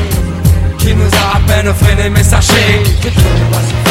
Qui nous a à peine freiné, mais sachez que tout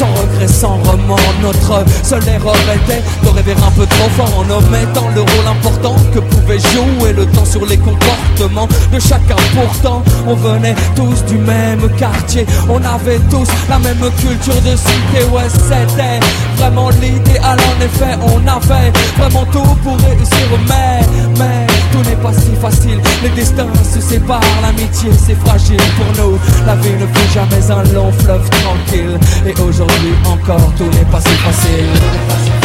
Sans regret, sans remords, notre seule erreur était de rêver un peu trop fort en omettant le rôle important que pouvait jouer le temps sur les comportements de chacun. Pourtant, on venait tous du même quartier, on avait tous la même culture de cité. Ouais, c'était vraiment l'idéal. En effet, on avait vraiment tout pour réussir, mais tout n'est pas si facile. Les destins se séparent, l'amitié c'est fragile pour nous. La vie ne fut jamais un long fleuve tranquille. Et aujourd'hui encore, tout n'est pas si facile.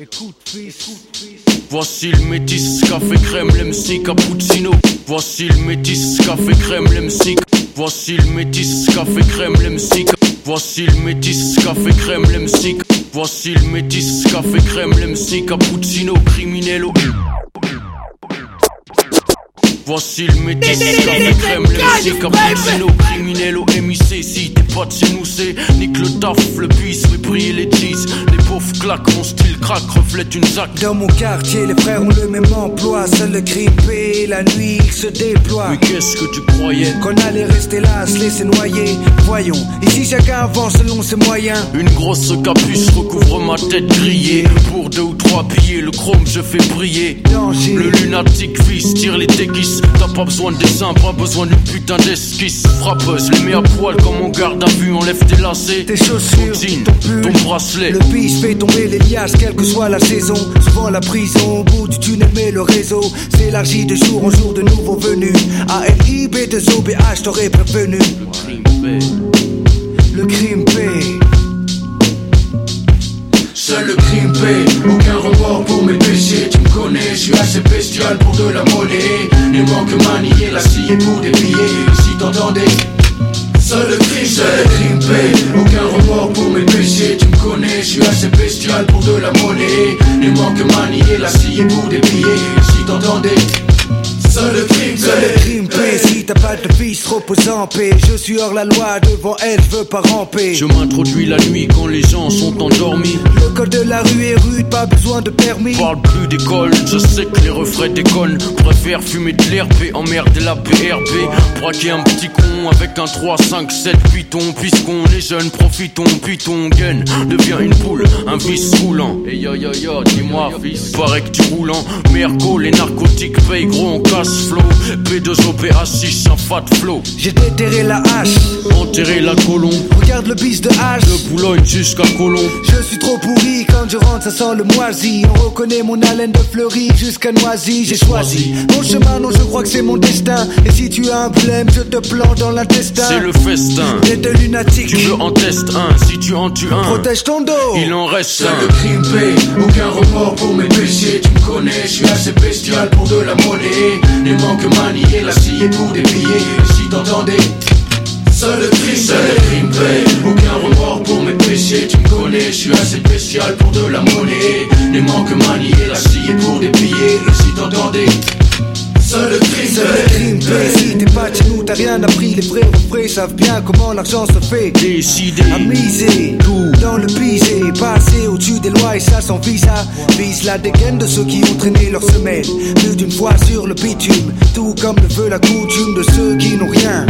Écoute, fils. Voici le métis, café crème, l'MC cappuccino. Voici le métis, café crème, l'MC. Voici le métis, café crème, l'MC. Voici le métis, café crème, l'MC. Voici le métis, café crème, l'MC. Cappuccino, criminello. Voici le métis, café crème, l'MC. Cappuccino, criminello, MIC. Si t'es pas de chez nous, c'est nique le taf, le bis, fait briller les cheese. Les pauvres claquent, mon style craque, reflète une zac. Dans mon quartier, les frères ont le même emploi. Seul le grippé, la nuit, il se déploie. Mais qu'est-ce que tu croyais? Qu'on allait rester là, se laisser noyer. Voyons, ici chacun avance selon ses moyens. Une grosse capuche recouvre ma tête grillée. Pour deux ou trois billets, le chrome je fais briller. Le lunatique fils tire les déguises. T'as pas besoin de dessin, pas besoin d'une putain d'esquisse. Frappeuse, les mets à poil comme on garde vue, enlève tes lacets. Tes chaussures, ton jean, ton pull, ton bracelet. Le bis fait tomber les liasses, quelle que soit la saison. Souvent la prison, au bout du tunnel, mais le réseau s'élargit de jour en jour de nouveaux venus. ALIB de OBH, t'aurais prévenu. Le crime paie. Seul le crime paie, aucun remords pour mes péchés Tu me connais, je suis assez bestial pour de la monnaie Ne manque manier la scie pour des billets Si t'entendais Seul le crime, seul crime Aucun remords pour mes péchés. Tu me connais, je suis assez bestial pour de la monnaie. Ne manque manier la scie pour des billets. Si t'entendais Seul le crime Seul le crime paie. Si t'as pas de fils, repose en paix. Je suis hors la loi, devant elle, je veux pas ramper. Je m'introduis la nuit quand les gens sont endormis. Le code de la rue est rude, pas besoin de permis. Parle plus d'école, je sais que les refrains déconnent. Préfère fumer de l'herbe et emmerder la BRB. Braquer un petit con avec un 3, 5, 7 python. Puisqu'on est jeunes, profitons, puis ton gun devient une poule, un vice roulant. Et yo yo yo, dis-moi, fils, paraît que tu roules en mergo. Les narcotiques payent gros, on cash flow. P2OPA6, un fat flow. J'ai déterré la hache, Enterrer la colombe. regarde le bis de hache. De Boulogne jusqu'à Colombe. Je suis trop pourri, quand je rentre ça sent le moisi On reconnaît mon haleine de fleurie jusqu'à Noisy J'ai choisi mon chemin, non je crois que c'est mon destin Et si tu as un problème, je te plante dans l'intestin C'est le festin. T'es de lunatique Tu veux en tester un, si tu en tues un. Protège ton dos Il en reste un. le crime paie, aucun remords pour mes péchés connais, je suis assez bestial pour de la monnaie. Ne manque manier la scie pour des billets. Si t'entendais Seul le crime, seul le crime paie Aucun remords pour mes péchés Tu me connais, je suis assez spécial pour de la monnaie. Ne manque manier la scie pour des Si t'entendais Seul le crime, Seul le crime. Si t'es pas chez nous, t'as rien appris. Les vrais refrains savent bien comment l'argent se fait. Décidé. À miser Tout. dans le pisé. Passer au-dessus des lois et ça sans visa Vise la dégaine de ceux qui ont traîné leur semaine Plus d'une fois sur le bitume. Tout comme le veut la coutume de ceux qui n'ont rien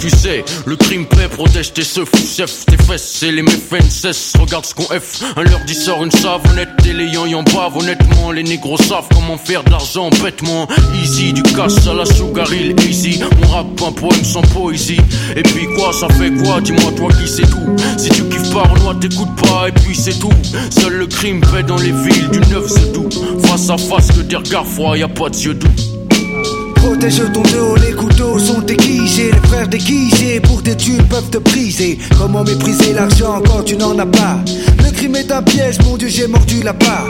Tu sais, le crime paie, protège tes seufs, chef, tes fesses et les méfaits cessent. Regarde ce qu'on F, un leur dit sort une savonnette, et les yan yan bavent. Honnêtement, les négros savent comment faire de l'argent bêtement. Easy, du cash à la sugar hill, easy. On rappe un poème sans poésie. Et puis quoi, ça fait quoi? Dis-moi, toi qui sais tout. Si tu kiffes pas, Renoir, t'écoutes pas, et puis c'est tout. Seul le crime paie dans les villes du 9 c'est tout. Face à face, que des regards froids, y a pas de yeux doux. Protège ton dos, les couteaux sont aiguisés Les frères déguisés pour tes tubes peuvent te briser. Comment mépriser l'argent quand tu n'en as pas? Le crime est un piège, mon dieu j'ai mordu la part.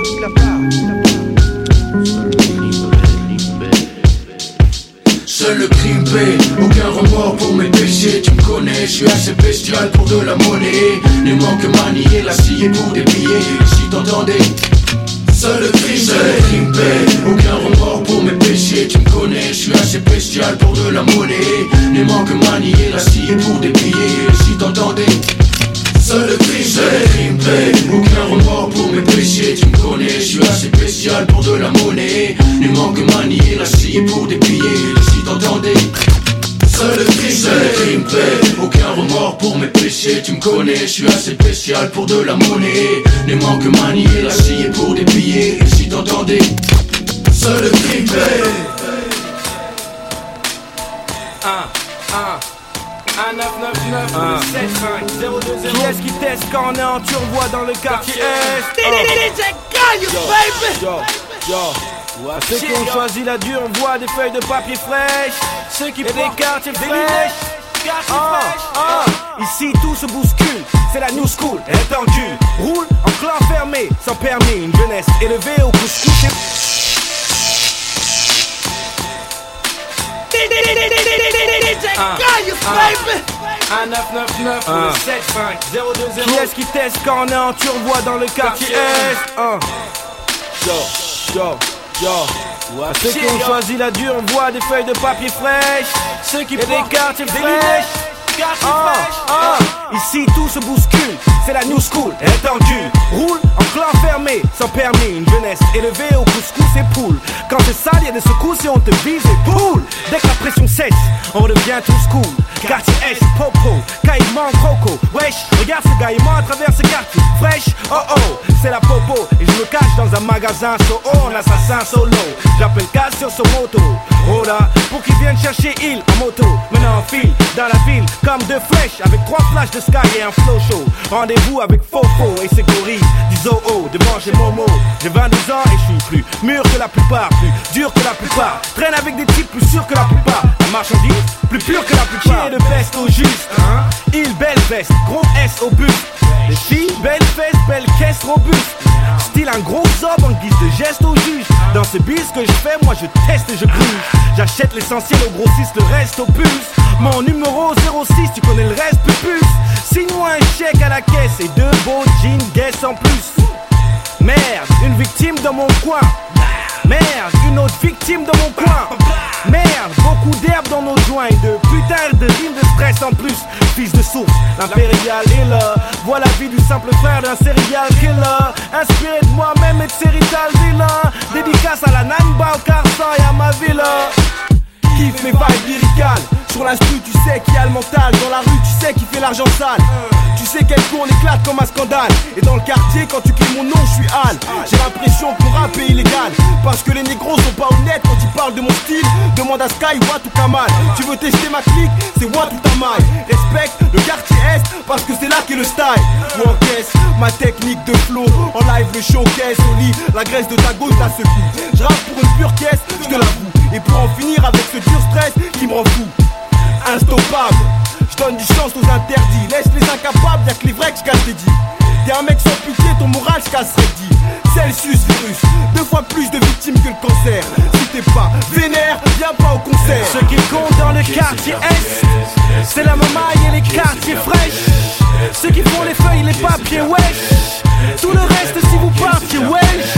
Seul le crime paie, aucun remords pour mes péchés. Tu me connais, je suis assez bestial pour de la monnaie. Ne manque manier la scie pour des Si t'entendais Seul le crime, seul le crime paie. Aucun remords pour mes péchés. Tu me connais, je suis assez bestial pour de la monnaie. Ne manque manier la scie pour des billets. Si t'entendais Seul le crime, seul le crime paie. Aucun remords pour mes péchés. Tu me connais, je suis assez spécial pour de la monnaie. Ne manque manier la scie pour des billets. Si t'entendais Seul le crime, seul le crime paie Aucun remords pour mes péchés Tu me connais, je suis assez spécial pour de la monnaie. Ne manque manier la scie pour des billets. Si t'entendais Seul le crime paie 1 999 75 020 Qui est-ce qui teste quand on est en turbois dans le quartier Est? DJ Gagne, baby Yo, yo Ceux qui ont choisi la dure, on voit des feuilles de papier fraîches Ceux qui portent des quartiers fraîches. Ah, ah. Ici tout se bouscule, c'est la new school, elle en cul Roule en clan fermé, sans permis, une jeunesse élevée au couscous. DJ Gagne, baby 1 999 75 020 Qui est-ce qui teste quand on est en turbois dans le quartier Est? Hein. Yo, yo, Ceux qui ont choisi la dure, on voit des feuilles de papier fraîches Ceux qui portent des quartiers fraîches. Ici tout se bouscule, c'est la new school, étendue. Roule en clan fermé, sans permis, une jeunesse élevée au couscous et poule. Quand c'est sale, y a des secousses et on te vise et poule. Dès que la pression cesse, on devient tout cool. Quartier S, Popo, Caïman, Croco. Wesh, regarde ce gars, il ment à travers ce quartier. Fresh, oh oh, c'est la Popo. Et je me cache dans un magasin so oh, un assassin solo. J'appelle Cass sur son moto. Là, pour qu'il vienne chercher il en moto. Maintenant en file dans la ville comme deux flèches avec trois flashs de sky et un flow show. Rendez-vous avec Fofo et ses gorilles du zoo devant chez Momo. J'ai 22 ans et je suis plus mûr que la plupart, plus dur que la plupart. Traîne avec des types plus sûrs que la plupart. La marchandise plus pure que la plupart. Qui est le best au juste, hein? Il belle veste, gros S au but. Les filles, belles fesses, belle caisse robuste. Style un gros zob en guise de geste au juge. Dans ce bis que je fais, moi je teste et je gruge. J'achète l'essentiel au grossiste, le reste au puce. Mon numéro 06, tu connais le reste, plus Signe-moi un chèque à la caisse et deux beaux jeans guess en plus. Merde, une victime dans mon coin. Merde, une autre victime dans mon coin. Merde, beaucoup d'herbe dans nos joints et de putain de rimes de stress en plus. Fils de source, l'impérial est là. Voilà la vie du simple frère d'un serial killer. Inspiré de moi-même et de Serital Villain. Dédicace à la Nanba, au Carson et à ma villa. Kiffe mes vibes lyricales. Sur l'instru, tu sais qui a le mental. Dans la rue, tu sais qui fait l'argent sale. Tu sais quel coup on éclate comme un scandale. Et dans le quartier, quand tu cries mon nom, je suis Al. J'ai l'impression que mon rap est illégal. Parce que les négros sont pas honnêtes quand ils parlent de mon style. Demande à Sky, what ou Kamal. Tu veux tester ma clique, c'est what ou ta maille. Respecte le quartier Est parce que c'est là qu'est le style. Ou encaisse ma technique de flow. En live, le showcase au lit. La graisse de ta gauche la secoue. Je rappe pour une pure caisse, je te l'avoue. Et pour en finir avec ce dur stress qui me rend fou. Instoppable, je donne du chance aux interdits. Laisse les incapables, y'a que les vrais que je casse des dits. T'es un mec sans pitié, ton moral je casserait dit. Celsius virus, deux fois plus de victimes que le cancer. Si t'es pas vénère, viens pas au concert. Ce qui compte dans le quartier Est, c'est la mamaille et les quartiers fraîches. Ceux qui font les feuilles, les papiers, wesh. Tout le reste, si vous partiez, wesh.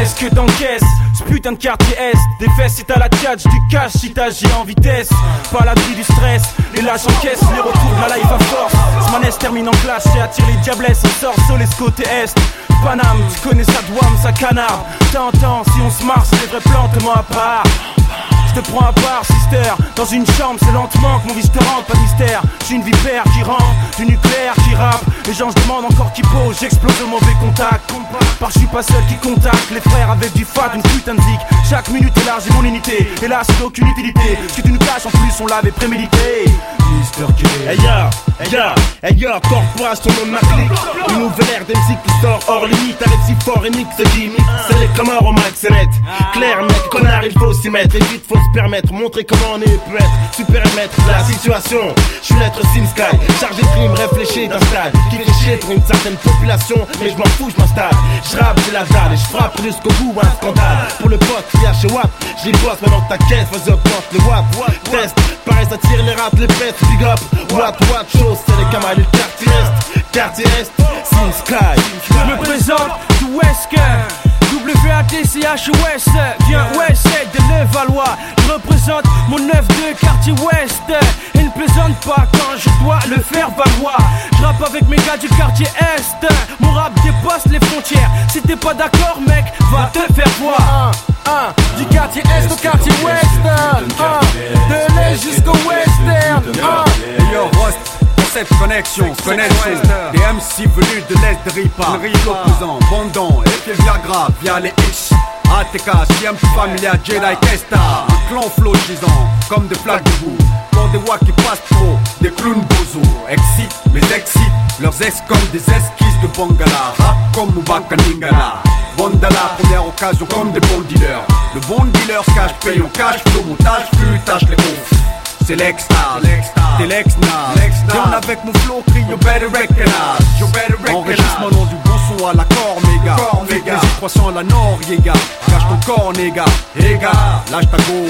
Est-ce que t'encaisses ce putain de quartier Est Des fesses si t'as la tchatch, du cash si t'agis en vitesse. Pas l'abri du stress, et là j'encaisse les retours de la life à force. Smanès termine en classe et attire les diablesses sort sur les côté Est. Paname, tu connais sa douame, sa canard T'entends, si on se marre, c'est des vrais plantes, moi à part je te prends à part, sister. Dans une chambre, c'est lentement que mon vice te rentre, pas mystère. J'suis une vipère qui rentre, du nucléaire qui rappe. Les gens se demandent encore qui pose, j'explose au mauvais contact. Par je suis pas seul qui contacte les frères avec du fat, une putain de zik. Chaque minute élargit mon unité, là c'est aucune utilité. Ce que tu nous caches en plus, on l'avait prémédité. Mister K. Hey ya, hey ya, hey ya, corporation nom de ma. Une nouvelle ère d'MC qui sort hors limite avec si fort et mix gimmick. C'est les commères au max, c'est net. Clair, mec, connard, il faut s'y mettre. Permettre, montrer comment on est peut être. Super maître de la situation. Je suis l'être Sim Sky, chargé de crime, réfléchi d'un style Qui fait chier pour une certaine population, mais je m'en fous, je m'installe. Je rappe, j'ai la dalle et je frappe jusqu'au bout, un scandale. Pour le pote qui a chez Watt, j'y bosse maintenant ta caisse, vas-y, augmente le Watt. Test, pareil, ça tire les rats, les pètes, big up. What, what, chose, c'est les camarades du quartier Est. Quartier Est, Sim Sky. Je me présente du West WATCH viens West de Levallois. Je représente mon 9 de quartier Ouest. Et ne plaisante pas quand je dois le faire valoir. Je rappe avec mes gars du quartier Est. Mon rap dépasse les frontières. Si t'es pas d'accord, mec, va te faire voir. Du quartier Est au quartier Ouest. De l'Est jusqu'au Western. Yo, Rost, cette connexion, connexion. Des MC venus de l'Est de Ripa. L'opposant, Bandon et le Viagra via les X. ATK, CM Familia, Jedi Kesta Un clan flow gisant, comme des flaques de boue. Pour des voix qui passent trop, des clowns bozo Excite, mais excite, leurs ex comme des esquisses de Bangala. Rap comme Mubaka Ningala. Vandala, première occasion comme des bons dealers. Le bon dealer cache, paye en cash, flow, montage, flux, tâche les confs. C'est l'extase, t'es Viens avec mon flow, crie you better recognize. You better recognize. Enregistrement nom du bon son à la Méga Les croissants à la Noriega Cache ton corps, néga lâche ta go.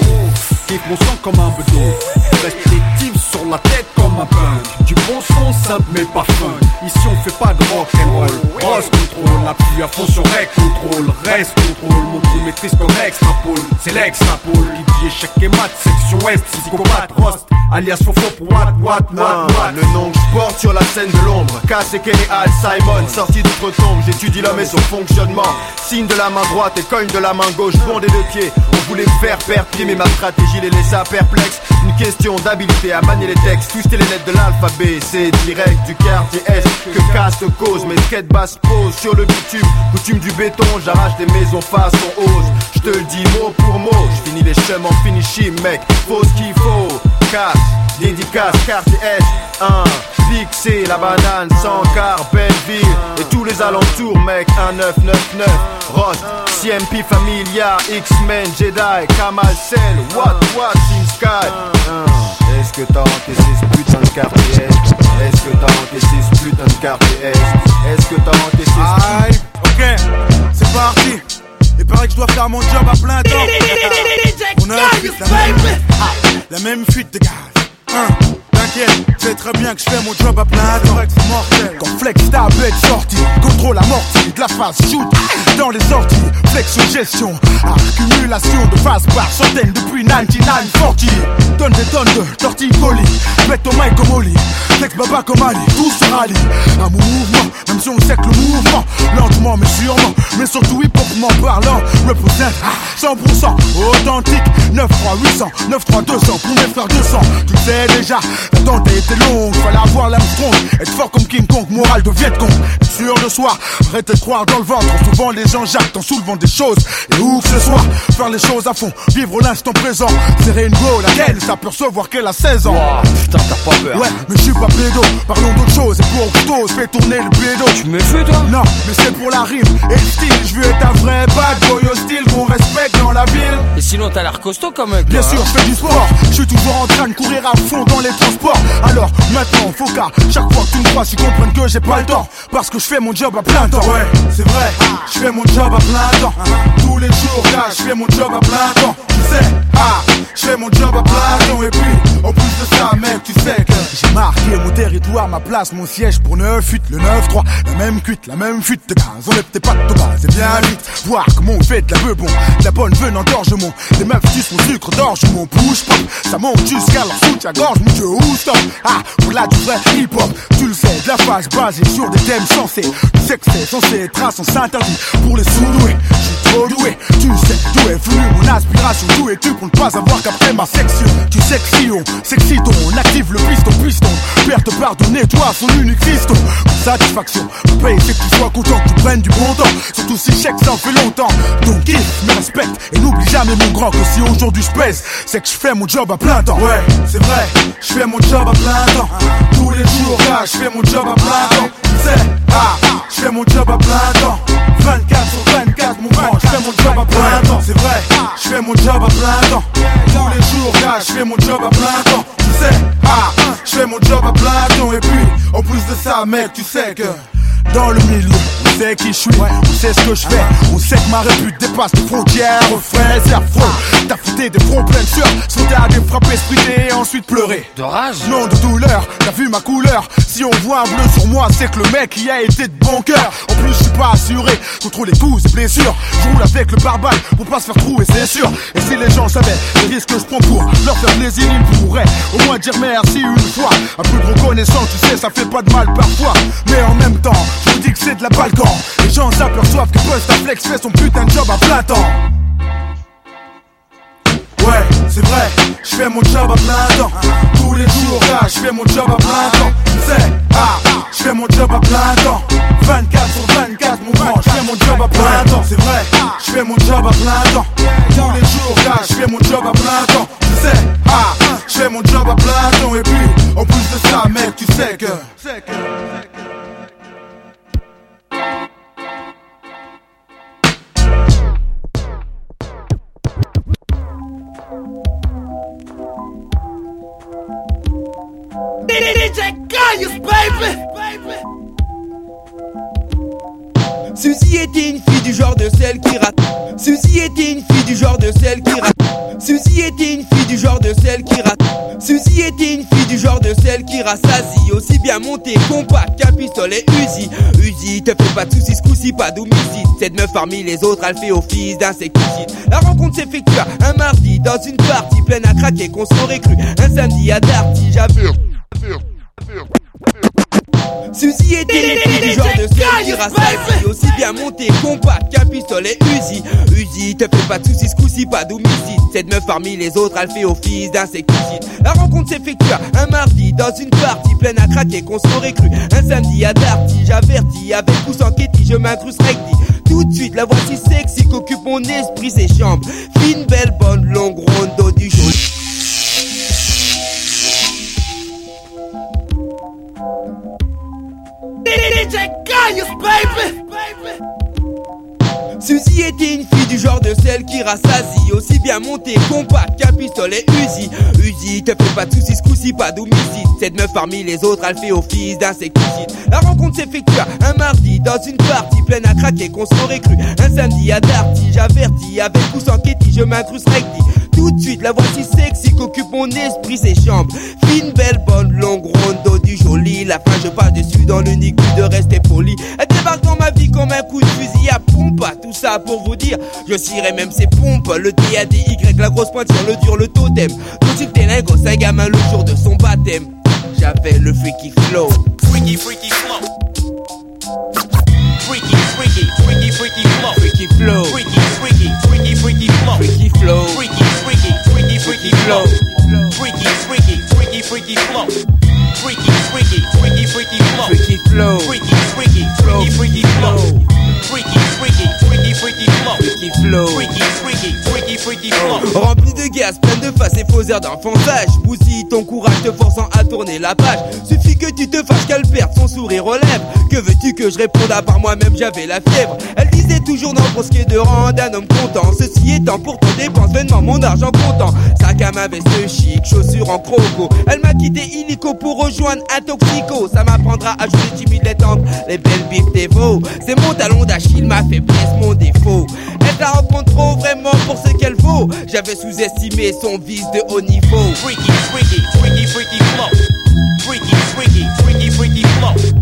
Kiffe mon son comme un bedeau. Restrictif sur la tête comme un punk Du bon son simple mais pas fun Ici on fait pas de rock and roll Ross contrôle, la pluie à fond sur rec contrôle Reste contrôle, mon trou maîtrise comme extra pole C'est l'extra pole qui dit échec et mat, section ouest, psychopathe, rost alias Fofo pour what, what, what, what? Le nom que je porte sur la scène de l'ombre, Cass et Al Simon, sorti d'outre-tombe, j'étudie l'homme et son fonctionnement. Signe de la main droite et cogne de la main gauche, bon des deux pieds. On voulait faire perdre pied, mais ma stratégie les laissa perplexes. Une question d'habilité à manier les textes, twister les lettres de l'alphabet. C'est direct du quartier S que casse cause. Mes skate basse pose sur le bitume, coutume du béton, j'arrache des maisons façon hausse. Je te le dis mot pour mot, je finis les chemins en finishing, mec. Faut ce qu'il faut, casse, dédicace, quartier S, 1. Fixé, la banane, sans car, Belleville Et tous les alentours, mec, 1999 Ross, CMP Familia, X-Men, Jedi, Kamal Cell What, what, Team Sky Est-ce que t'as encaissé ce putain de quartier? Est-ce que t'as encaissé ce putain de quartier? Est-ce que t'as encaissé ce Aïe, ok, c'est parti il paraît que je dois faire mon job à plein temps. On a la même, la même fuite de gaz. Hein. T'inquiète, c'est très bien que je fais mon job à plein temps. mortel. Quand Flex ta bête sortie, contrôle amorti, de la phase shoot dans les sorties. Flex gestion, accumulation de phase par centaines depuis 1940. Donne des tonnes de tortilles mets ton mic comme Oli. Flex baba comme Ali, tout se rallie. Un mouvement, même si on sait que le mouvement, lentement mais sûrement, mais surtout hop parlant, représente 100% authentique. 9 3 800, 9 3 200 pour mes frères 200. Tu sais déjà, l'attente a été longue, fallait avoir l'âme strong, être fort comme King Kong, moral de Vietcong, être sûr de soi, arrête de croire dans le ventre, souvent les gens jactent en soulevant des choses, et où que ce soit, faire les choses à fond, vivre l'instant présent, serrer une go, laquelle s'apercevoir qu'elle a 16 ans. putain, t'as pas peur. Ouais, mais je suis pas pédo, parlons d'autre chose, et pour plutôt, fais tourner le pédo. Tu me fais toi? Non, mais c'est pour la rime, et le style, je veux être un vrai bad boy hostile qu'on respecte dans la ville. Et sinon t'as l'air costaud quand même. Bien sûr, je fais du sport, je suis toujours en train de courir à fond dans les transports. Alors maintenant, faut qu'à chaque fois que tu me crois, tu comprennes que j'ai pas le temps. Parce que je fais mon job à plein temps. Ouais, c'est vrai, je fais mon job à plein temps. Tous les jours, là, je fais mon job à plein temps. Tu sais, ah, je fais mon job à plein temps. Et puis, en plus de ça, mec, tu sais que j'ai marqué mon territoire, ma place, mon siège pour 9-8, le 9-3. La même cuite, la même fuite de gaz. Peut-être pas de base, c'est bien vite. Voir comment on fait de la peu bon, de la bonne venant d'orgement. Les meufs disent mon sucre d'orge, mon bouche pop. Ça monte jusqu'à leur soutien-gorge, mon dieu, Ah, pour là du vrai hip-hop, tu le sais, de la phase basée sur des thèmes sensés. Tu sais que c'est censé être un sens interdit pour les sous-doués. J'suis trop doué, tu sais d'où est venu mon aspiration? D'où es-tu pour ne pas avoir qu'après ma section? Tu sais que si on s'excite, on active le piston, piston. Père te pardonner, toi, son unique fiston. Satisfaction, paye, c'est que tu sois content, que tu prennes du bon temps. Surtout si chèque, ça fait longtemps. Donc kiffe, me respecte et n'oublie jamais mon grand que si aujourd'hui je pèse, c'est que je fais mon job à plein temps. Ouais, c'est vrai, je fais mon job à plein temps. Tous les jours, là, je fais mon job à plein temps. Tu sais, ah, je fais mon job à plein temps. 24 sur 24, mon grand, je fais mon job à plein temps. C'est vrai, je fais mon job à plein temps. Tous les jours, là, je fais mon job à plein temps. Tu sais, ah, je fais mon job à plein temps. Et puis, en plus de ça, mec, tu sais que dans le milieu. On sait qui je suis, on sait ce que je fais. On sait que ma répute dépasse les frontières. Refrain, c'est affreux. T'as fouté des fronts pleins de sueur. Des frappes espritées et ensuite pleurer. De rage Non, de douleur. T'as vu ma couleur. Si on voit un bleu sur moi, c'est que le mec y a été de bon cœur. En plus, je suis pas assuré contre les coups et blessures. Je roule avec le barbare pour pas se faire trouver, c'est sûr. Et si les gens savaient les risques que je prends pour leur faire plaisir, ils pourraient au moins dire merci une fois. Un peu de reconnaissance, tu sais, ça fait pas de mal parfois. Mais en même temps, je dis que c'est de la balcon. Les gens s'aperçoivent que Flex fait son putain de job à temps. Ouais, c'est vrai, je fais mon job à plein temps. Tous les jours, là, je fais mon job à plein temps. Tu sais, ah, je fais mon job à plein temps. 24 sur 24, mon grand, je fais mon job à plein temps. C'est vrai, je fais mon job à plein temps. Tous les jours, là, je fais mon job à plein temps. Tu sais, ah, je fais mon job à plein temps. Et puis, en plus de ça, mec, tu sais que. Baby! Suzy était une fille du genre de celle qui rate. Suzy était une fille du genre de celle qui rate. Suzy était une fille du genre de celle qui rate. Suzy était une fille du genre de celle qui rassasie aussi bien monté, compact qu'un pistolet Uzi. Uzi, te fais pas de soucis, ce pas d'homicide. Cette meuf parmi les autres, elle fait office d'insecticide. La rencontre s'effectue un mardi dans une partie pleine à craquer qu'on s'aurait cru. Un samedi à Darty, j'avais. Suzy était fille du genre de celle qui rassasie Aussi bien monté, compact qu'un pistolet Uzi. Uzi, te fais pas de soucis, ce coup-ci pas d'homicide. Cette meuf parmi les autres, elle fait office d'insecticide La rencontre s'effectue un mardi dans une partie pleine à craquer qu'on s'aurait cru. Un samedi à Darty, j'avertis avec ou sans Ketty, je m'incruste recti tout de suite, la voici sexy qu'occupe mon esprit, ses jambes. Fine, belle, bonne, longue, ronde, du jaune. DJ! Suzy était une fille du genre de celle qui rassasie. Aussi bien montée, compact qu'un pistolet Uzi. Uzi, te fais pas de soucis, ce pas d'homicide. Cette meuf parmi les autres, elle fait office d'insecticide. La rencontre s'effectue un mardi dans une partie pleine à craquer qu'on s'aurait cru Un samedi à Darty, j'avertis avec ou sans Ketty, je m'incruste recti tout de suite, la voici sexy qu'occupe mon esprit, ses chambres. Fine, belle, bonne, longue, ronde, du joli. La fin, je passe dessus dans l'unique but de rester poli. Elle débarque dans ma vie comme un coup de fusil à pompe. Tout ça pour vous dire, je cirerai même ses pompes. Le D-A-D-Y, la grosse pointe sur le dur, le totem. Tout t'es c'est un gamin le jour de son baptême. J'avais le freaky flow. Freaky, freaky flow. Freaky, freaky, freaky, freaky flow. Freaky flow. Freaky, freaky, freaky flow. Freaky, freaky, freaky, freaky flow. Freaky flow. Freaky, freaky, freaky, freaky flow. Freaky, freaky, freaky, freaky flow. Freaky flow. Freaky, freaky, freaky, freaky flow. Rempli de gaz, plein de faces et faux airs d'enfantage. Bousille ton courage te forçant à tourner la page. Suffit que tu te fasses qu'elle perde son sourire aux lèvres. Que veux-tu que je réponde à part moi-même, j'avais la fièvre. Elle disait toujours non pour ce qui est de rendre un homme content. Ceci étant, pourtant dépense vainement mon argent comptant. Sac à ma veste chic, chaussures en croco. Elle m'a quitté illico pour rejoindre un toxico. Ça m'apprendra à jouer timide les tempes, les belles bifs des veaux. C'est mon talon d'Achille, ma faiblesse, mon défaut. Elle la rencontre trop vraiment pour ce qu'elle vaut. J'avais sous-estimé son vice de haut niveau. Freaky, freaky, freaky, freaky flow. Freaky, freaky, freaky, freaky flow.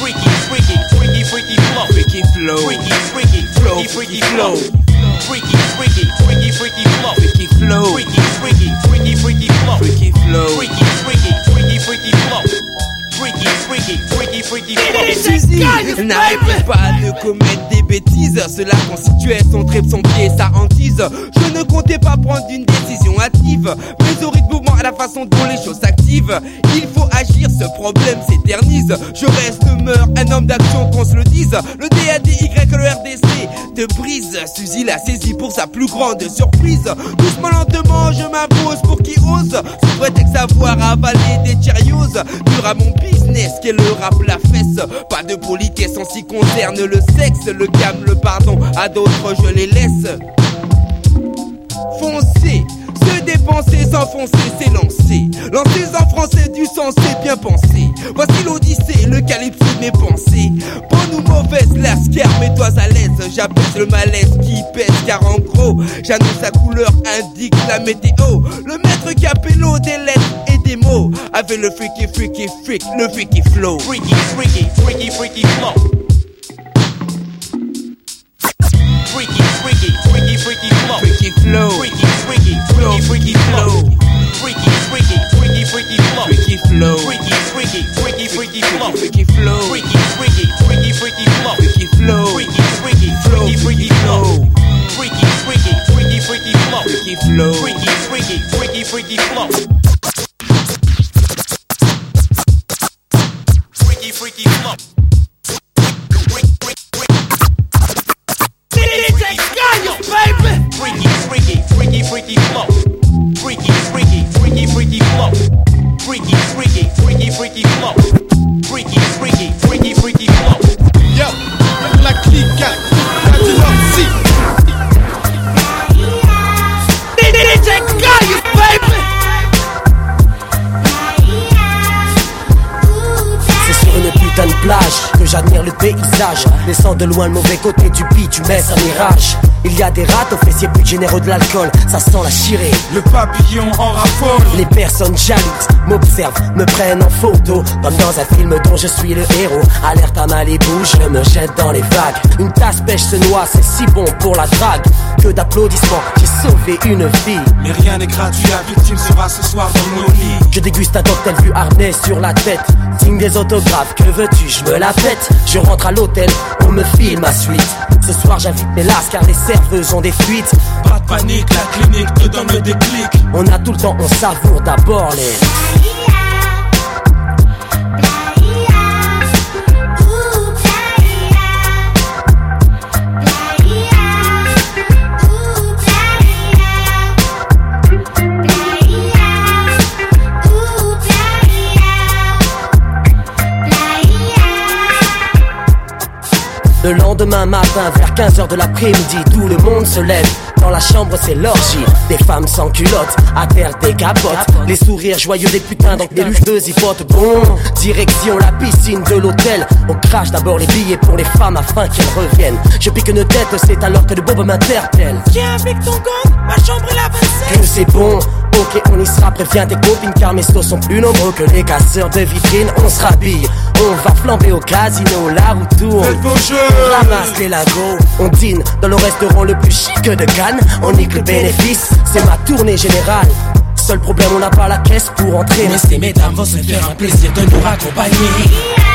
Freaky, freaky, freaky, freaky flow. Freaky flow. Freaky, freaky, Flow, freaky, freaky flow. flow. Freaky, freaky, freaky, freaky flow. Freaky flow. Freaky, freaky, freaky, freaky flow. Freaky flow. Freaky, freaky, freaky, freaky flow. Freaky, freaky, freaky, freaky. Suzy n'arrêtait pas de commettre des bêtises. Cela constituait son trip, son pied, sa hantise. Je ne comptais pas prendre une décision hâtive. Mais au rythme mouvement, à la façon dont les choses s'activent, il faut agir, ce problème s'éternise. Je reste, meurs, un homme d'action qu'on se le dise. Le DADY, le RDC te brise. Suzy l'a saisi pour sa plus grande surprise. Doucement, lentement, je m'impose pour qui ose. Sous prétexte savoir avaler des Cheerios. Dur à mon business, qu'est le rap, la fesse. Pas de politesse en ce qui concerne le sexe. Le calme, le pardon, à d'autres je les laisse. Foncer, se dépenser, s'enfoncer, s'élancer. Lancer en français du sens, c'est bien pensé. Voici l'odyssée, le calypso de mes pensées. Bonne ou mauvaise, lascar, mets-toi à l'aise. J'abaisse le malaise qui pèse, car en gros, j'annonce la couleur, indique la météo. Le maître capello des lettres et des mots. Avec le freaky, freaky, freak, le freaky flow. Freaky, freaky, freaky, freaky flow. Freaky, freaky, freaky flow. Freaky flow. Freaky, freaky, freaky, freaky flow. Freaky, freaky, freaky, freaky flow. Freaky flow. Freaky, freaky, freaky, freaky flow. Freaky flow. Freaky, freaky, freaky, freaky flow. Freaky flow. Freaky, freaky, freaky, freaky flow. Freaky, freaky, freaky, freaky flow. Freaky flow. Freaky, freaky, freaky, freaky flow. Le paysage. Laissant de loin le mauvais côté du mets un mirage. Il y a des rats aux fessiers plus généreux de l'alcool, ça sent la chirée. Le papillon en raffole. Les personnes jalouses m'observent, me prennent en photo, comme dans un film dont je suis le héros. Alerte à Malibu, je me jette dans les vagues. Une tasse pêche se noie, c'est si bon pour la drague. Que d'applaudissements, j'ai sauvé une vie. Mais rien n'est gratuit, la victime sera ce soir dans nos lits. Je déguste un cocktail vu harnais sur la tête. Signe des autographes, que veux-tu, je me la pète. Je rentre à l'hôtel, on me file ma suite. Ce soir j'invite mes lasses car les serveuses ont des fuites. Pas de panique, la clinique te donne le déclic. On a tout le temps, on savoure d'abord les. Le lendemain matin, vers 15h de l'après-midi, tout le monde se lève. Dans la chambre, c'est l'orgie. Des femmes sans culottes, à terre des capotes. Les sourires joyeux des putains dans des lucheuses hypotes. Bon, direction la piscine de l'hôtel. On crache d'abord les billets pour les femmes afin qu'elles reviennent. Je pique une tête, c'est alors que le bob m'interpelle. Viens avec ton gang, ma chambre est la 27. Que c'est bon, ok, on y sera. Préviens tes copines car mes stos sont plus nombreux que les casseurs de vitrines. On se rhabille, on va flamber au casino, la roue tourne. On ramasse les lagos, on dîne dans le restaurant le plus chic de Cannes. On nique le bénéfice, c'est ma tournée générale. Seul problème, on n'a pas la caisse pour entrer. Mais ces mesdames vont faire un plaisir de nous raccompagner.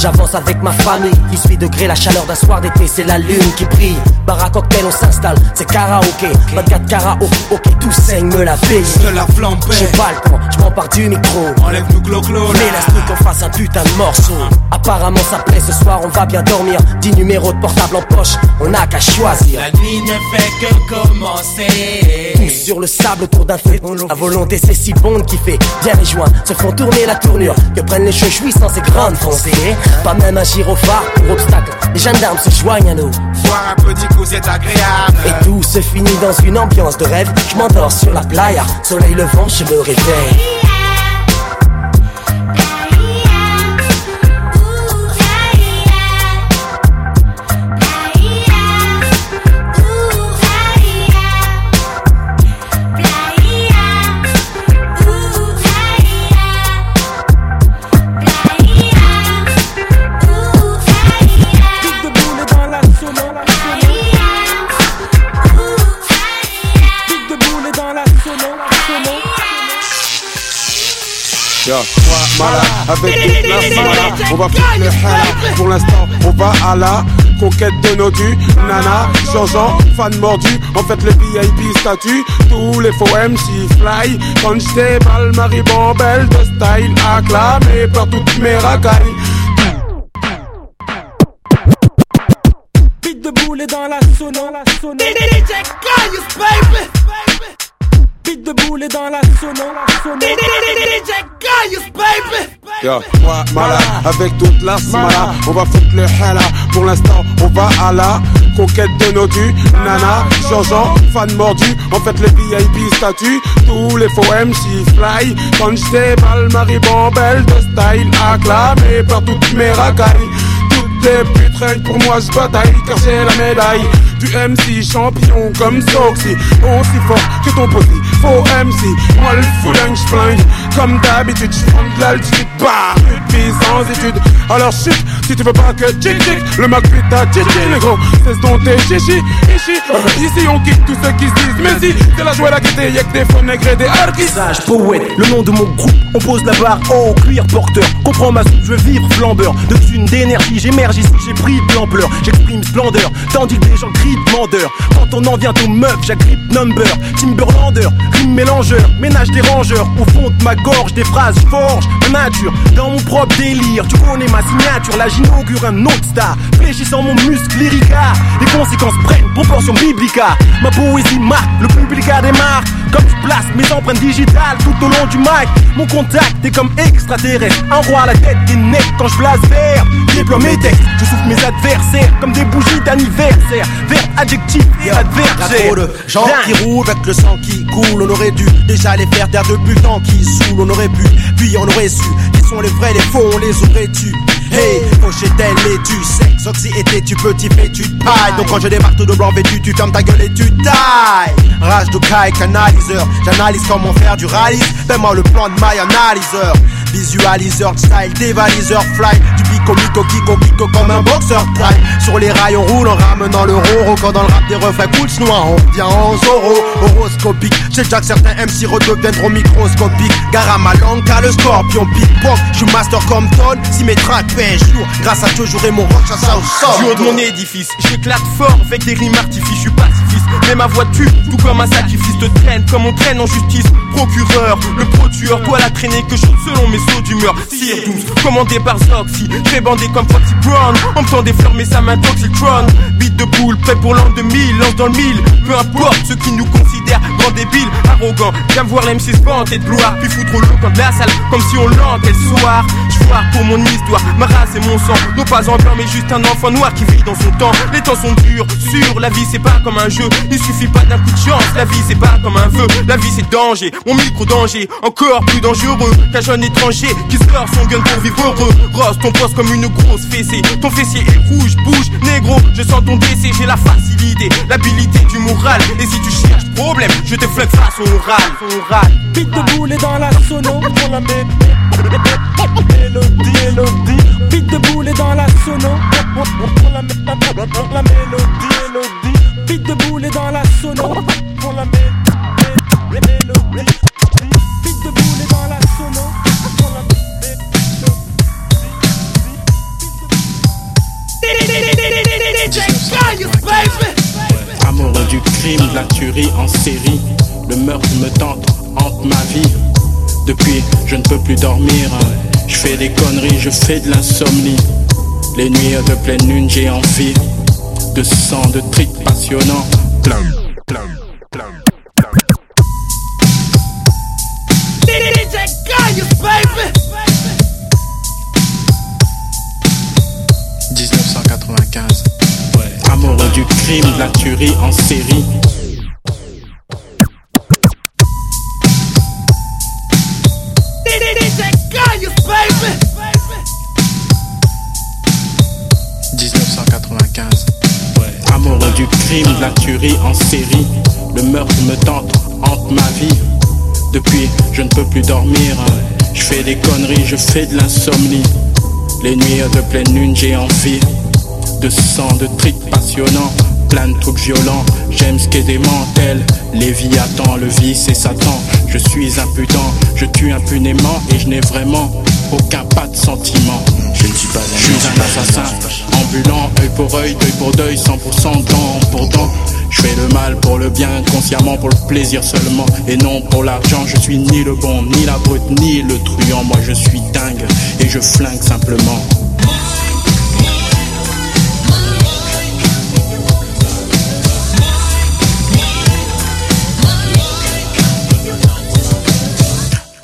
J'avance avec ma famille. 18 degrés, la chaleur d'un soir d'été, c'est la lune qui brille. Bar à cocktail, on s'installe, c'est karaoké. 24 karaoké, ok, tout saigne, me la paye. De la flambée. J'ai pas le temps, je m'empare du micro. Enlève nous glo-glo Mais laisse-nous qu'on fasse un putain de morceau. Apparemment ça plaît, ce soir on va bien dormir. 10 numéros de portable en poche, on n'a qu'à choisir. La nuit ne fait que commencer. Tous sur le sable autour d'un feu La volonté c'est si bon qui fait Bien les joints. Se font tourner la tournure. Que prennent les cheveux jouissants ces grandes foncées. Pas même un gyrophare pour obstacle. Les gendarmes se joignent à nous. Boire un petit coup, c'est agréable. Et tout se finit dans une ambiance de rêve. Je m'endors sur la playa. Soleil levant je me réveille Mala, avec toute la mala, on va foutre le hala. Pour l'instant, on va à la conquête de nos dus. Nana, Jean-Jean, fan mordu. En fait, le VIP statut. Tous les faux MC fly. Quand j'étais balle, Marie Bambelle de style acclamé par toutes mes racailles. Pique de boule dans la sono. DJ Gaius, baby. De boule dans la sono, la sono. DJ Gaius, baby. Yo, moi, Mala, avec toute la smala, on va foutre le hala. Pour l'instant, on va à la conquête de nos dus. Nana, Jean-Jean, fan mordu. En fait, le VIP statut. Tous les faux MC fly. Quand j'étais balle, Marie Bambelle de style acclamé par toutes mes racailles. Toutes les putes pour moi se bataille car j'ai la médaille du MC champion comme Soxy Aussi fort que ton pote faux MC Moi le fouling j'flingue comme d'habitude j'prends de l'altitude Bah sans étude Alors chut si tu veux pas que tchic tchic Le Mac ta tchic le gros Cesse donc tes chichi ici Ici on kick tous ceux qui se disent Mais si c'est la joie la gaieté y'a que des faux nègres et des artistes Sage, poète, le nom de mon groupe, on pose la barre haut, cuir porteur. Comprends ma soupe, je veux vivre flambeur. De thunes, d'énergie, j'émerge ici, j'ai pris de l'ampleur. J'exprime splendeur, tandis que les gens crient de mandeur. Quand on en vient aux meufs, j'agrippe number. Timberlander, rime mélangeur, ménage des rangeurs. Au fond de ma gorge, des phrases forge, ma nature. Dans mon propre délire, tu connais ma signature. Là, j'inaugure un autre star. Fléchissant mon muscle lyrica. Les conséquences prennent proportion biblica. Ma poésie marque, le public a des. Comme je place mes empreintes digitales tout au long du mic. Mon contact est comme extraterrestre. Un roi à la tête des necks quand je place vert. Déploie mes textes, je souffle mes adversaires comme des bougies d'anniversaire. Vert adjectif et adversaire. Trop de gens qui roulent avec le sang qui coule. On aurait dû déjà les faire taire depuis le temps qui saoule. On aurait pu, puis on aurait su. Qui sont les vrais, les faux, on les aurait tu. Hey, tel et tu sexe, anxiété, tu petit fais, tu tailles. Donc quand je démarre tout de blanc vêtu, tu fermes ta gueule et tu tailles. Rage de kai, canaliseur, j'analyse comment faire du rallye. Fais-moi le plan de my analyseur. Visualiseur, style, dévaliseur, fly. Du pico, mico, kiko, comme un boxeur taille Sur les rails on roule en ramenant le roro Quand dans le rap des refrains cool noir on vient en zoro Horoscopique, déjà que certains MC redeviendront microscopiques Gare à ma langue car le scorpion pique Je suis master comme Ton, si mes tracks pèsent lourd. Grâce à Dieu j'aurai mon roche à ça sol Du de mon édifice, j'éclate fort avec des rimes artifices, je suis pacifiste Mais ma voix tue, tout comme un sacrifice te traîne. Comme on traîne en justice, procureur Le pro-tueur, toi la traînée que je selon mes sauts d'humeur. Sire 12, commandé par Zoxy. J'ai bandé comme Foxy Brown. En me des fleurs, mais ça m'intoxitron. Beat de boule, prêt pour l'an 2000, lance dans le mille. Peu importe ceux qui nous considèrent grands débiles, arrogants. J'aime voir l'MC vanter de gloire. Puis foutre au camp de la salle, comme si on l'entait le soir. J'vois pour mon histoire, ma race et mon sang. Non pas en blanc, mais juste un enfant noir qui vit dans son temps. Les temps sont durs, sûr, la vie c'est pas comme un jeu. Il suffit pas d'un coup de chance, la vie c'est pas comme un feu. La vie c'est danger, mon micro danger, encore plus dangereux qu'un jeune étranger qui sort son gun pour vivre heureux. Rose ton poste comme une grosse fessée. Ton fessier est rouge, bouge, négro. Je sens ton décès, j'ai la facilité, l'habilité du moral. Et si tu cherches problème, je te flingue face au râle. Pite de boule dans la sono pour la mélodie, mélodie. Pite de boule dans la sono pour la mélodie, mélodie. De boule dans la sono. Amoureux du crime, de la tuerie en série, le meurtre me tente, hante ma vie. Depuis, je ne peux plus dormir. Je fais des conneries, je fais de l'insomnie. Les nuits de pleine lune, j'ai envie de sang, de. Plein, plein, du crime, de la tuerie en série. Amoureux du crime, de la tuerie en série. Le meurtre me tente, hante ma vie. Depuis, je ne peux plus dormir. Je fais des conneries, je fais de l'insomnie. Les nuits de pleine lune, j'ai envie de sang, de tricks passionnants, plein de trucs violents. J'aime ce qu'est des mantelles, Léviathan, le vice et Satan. Je suis impudent, je tue impunément et je n'ai vraiment aucun pas de sentiment. Je ne suis pas un, je suis un assassin, ambulant, œil pour œil, deuil pour deuil, 100% dent pour dent. Je fais le mal pour le bien, consciemment pour le plaisir seulement et non pour l'argent. Je suis ni le bon, ni la brute, ni le truand. Moi je suis dingue et je flingue simplement.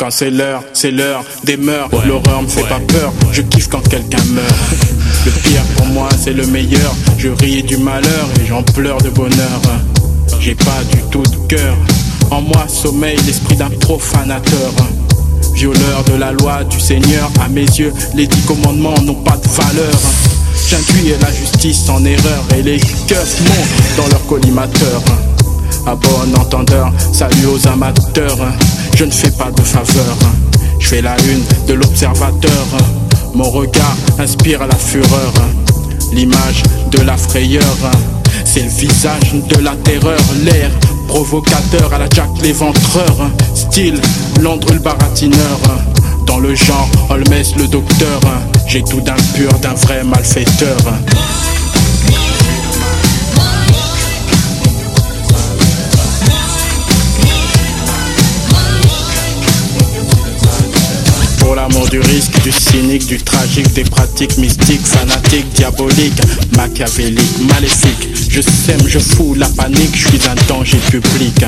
Quand c'est l'heure, c'est l'heure des meurtres. L'horreur me fait pas peur, je kiffe quand quelqu'un meurt. Le pire pour moi, c'est le meilleur. Je ris du malheur et j'en pleure de bonheur. J'ai pas du tout de cœur. En moi sommeille l'esprit d'un profanateur. Violeur de la loi du Seigneur, à mes yeux, les dix commandements n'ont pas de valeur. J'induis la justice en erreur et les keufs montent dans leur collimateur. À bon entendeur, salut aux amateurs. Je ne fais pas de faveur. Je fais la une de l'observateur. Mon regard inspire la fureur. L'image de la frayeur. C'est le visage de la terreur. L'air provocateur à la Jack l'éventreur. Style Londres le baratineur. Dans le genre Holmes le docteur. J'ai tout d'un pur, d'un vrai malfaiteur. Du risque, du cynique, du tragique, des pratiques mystiques, fanatiques, diaboliques, machiavéliques, maléfiques. Je sème, je fous la panique, je suis un danger public.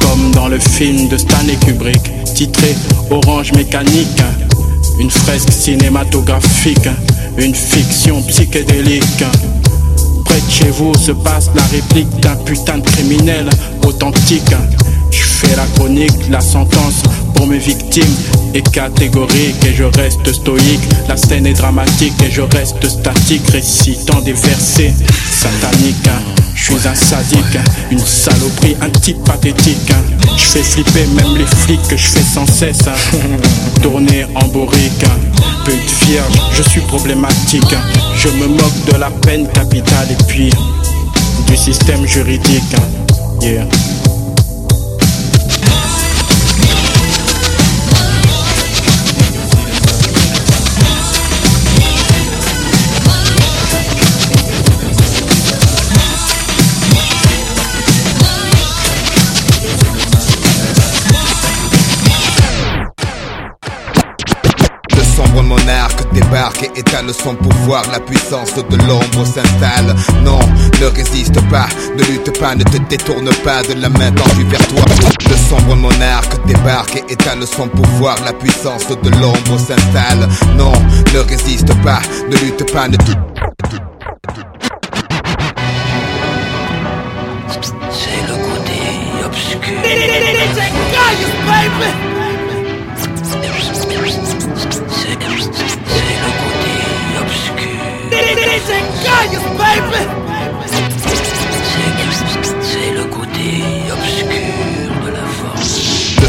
comme dans le film de Stanley Kubrick, titré Orange Mécanique. Une fresque cinématographique, une fiction psychédélique. Près de chez vous se passe la réplique d'un putain de criminel authentique. La chronique, la sentence pour mes victimes est catégorique et je reste stoïque. La scène est dramatique et je reste statique, récitant des versets sataniques. Je suis un sadique, une saloperie, un type pathétique. Je fais flipper même les flics que je fais sans cesse. Tourner en bourrique, pute vierge, je suis problématique. Je me moque de la peine capitale et puis du système juridique. Yeah. Débarque et étale son pouvoir. La puissance de l'ombre s'installe. Non, ne résiste pas, ne lutte pas, ne te détourne pas de la main tendue vers toi. Le sombre monarque débarque et étale son pouvoir. La puissance de l'ombre s'installe. Non, ne résiste pas, ne lutte pas, ne te... C'est le côté obscur. C'est le côté obscur de la force. Le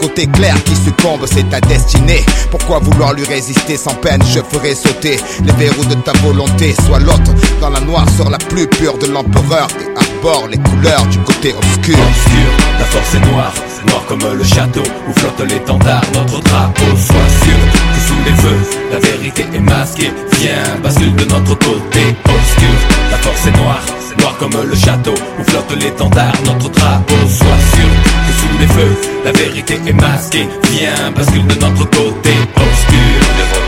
côté clair qui succombe, c'est ta destinée. Pourquoi vouloir lui résister sans peine? Je ferai sauter les verrous de ta volonté. Sois l'autre dans la noirceur la plus pure de l'empereur et arbore les couleurs du côté obscur. Obscur, la force est noire, noire comme le château où flotte l'étendard, notre drapeau. Sois sûr que sous les feux, la vérité est masquée. Viens, bascule de notre côté obscur. La force est noire, noire comme le château où flotte l'étendard, notre drapeau. Sois sûr que sous les feux, la vérité est masquée. Viens, bascule de notre côté obscur.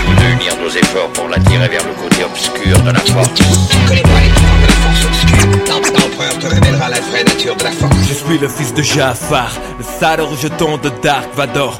Nous devons unir nos efforts pour l'attirer vers le côté obscur de la force. Tu connais pas les de la force obscure. L'empereur te révélera la vraie nature de la force. Je suis le fils de Jafar, le sale rejeton de Dark Vador,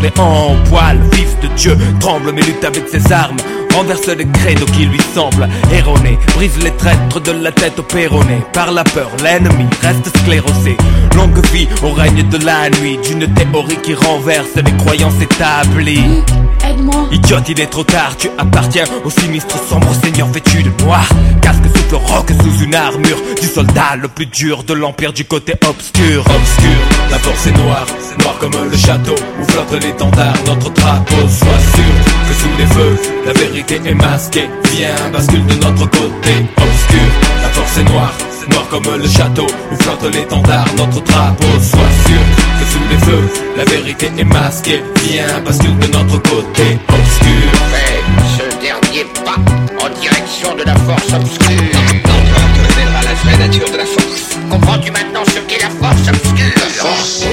les en poil. Fils de Dieu, tremble mais lutte avec ses armes. Renverse les credos qui lui semblent erronés. Brise les traîtres de la tête au péroné. Par la peur, l'ennemi reste sclérosé. Longue vie au règne de la nuit. D'une théorie qui renverse les croyances établies. aide-moi. Idiote, il est trop tard, tu appartiens au sinistre sombre seigneur vêtu de noir. Casque souffle roc sous une armure du soldat le plus dur de l'empire du côté obscur. Obscur, la force est noire, noire comme le château où flotte l'étendard, notre drapeau. Sois sûr que sous les feux, la vérité est masquée. Viens, bascule de notre côté. Obscur, la force est noire, noire comme le château où flotte l'étendard, notre drapeau. Sois sûr que sous les feux, la vérité est masquée. Viens, bascule de notre côté. Obscur. Fais ce dernier pas en direction de la force obscure. L'empereur te révélera la vraie nature de la force. Comprends-tu maintenant ce qu'est la force obscure? La force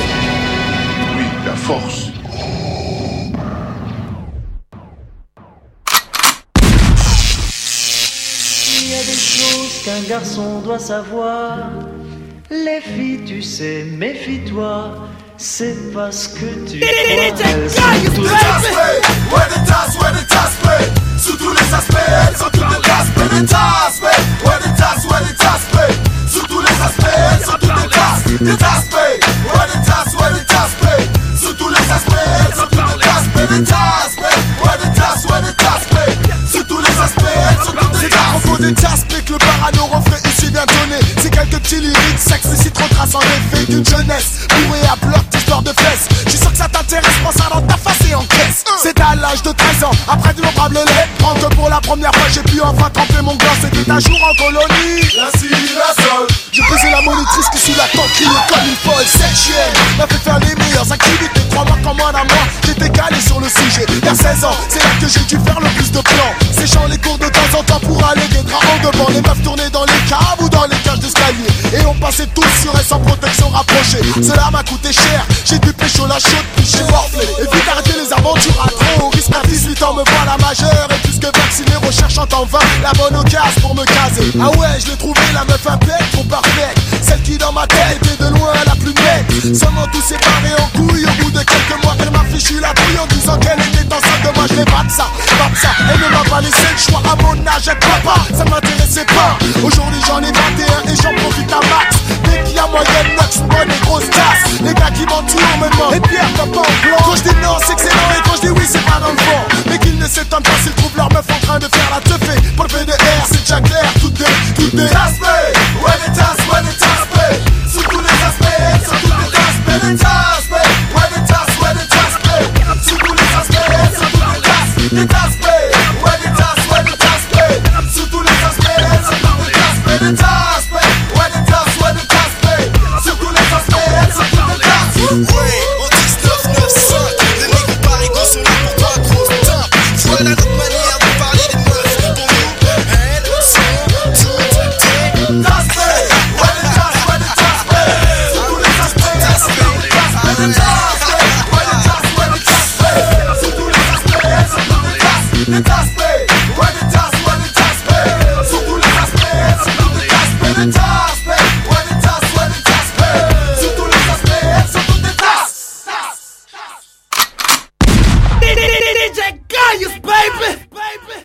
Oui, la force. Il y a des choses qu'un garçon doit savoir. Les filles, tu sais, méfie-toi. C'est parce que tu crois elles sont toutes- Ouais, des tasses, ouais, des tasses. Sous tous les aspects, elles sont toutes des tasses, mais des tasses, ouais. Des tasses, ouais, des tasses. Sous tous les aspects, elles sont toutes des tasses, des tasses, ouais. Ouais, des tasses, ouais, des tasses. Sous tous les aspects, elles sont toutes des tasses, mais des tasses, ouais. Des tasses, ouais, des tasses. Sous tous les aspects, elles sont toutes des tasses. Des tasses, Petits lyriques, sexe ici trop trace en effet d'une jeunesse. Bourré à bloc, histoire de fesses. Je suis sûr que ça t'intéresse, prends ça dans ta face et encaisse. C'est à l'âge de 13 ans, après d'innombrables lettres. Quand pour la première fois j'ai pu enfin tremper mon gland, c'était un jour en colonie. La cire, la sol. J'ai pesé la monitrice qui sous la tente criait comme une folle sexuelle. M'a fait faire les meilleures activités, trois mois comme un à moi. J'étais calé sur le sujet. Vers 16 ans, c'est là que j'ai dû faire le plus de plans. Séchant les cours de temps en temps pour aller des draps en devant. Les meufs tournaient dans les caves Et passait tous sur elles sans protection rapprochée. Cela m'a coûté cher. J'ai dû pécho la chaude puis j'ai morflé. Et vite arrêter les aventures à trop. Risque à 18 ans me voilà majeur. Et plus que vacciné, recherchant en vain la bonne occasion pour me caser. Ah ouais, je l'ai trouvé la meuf impec, trop parfaite. Celle qui dans ma tête était de loin la plus nette. Seulement tout séparé en couilles. Au bout de quelques mois, elle m'a fichu la douille en disant qu'elle était enceinte de moi. Je pas de ça, de ça. Elle ne m'a pas laissé le choix à mon âge. Pas, ça m'intéressait pas. Aujourd'hui j'en ai 21 et j'en Les gars qui m'entourent me demandent, et Pierre, t'as pas en plan. Quand je dis non, c'est que c'est non. Et quand je dis oui, c'est pas dans le fond. Mais qu'ils ne s'étonnent pas s'ils trouvent leur meuf en train de faire la teufée. Pour le PDR, c'est déjà clair. Toutes des, toutes des.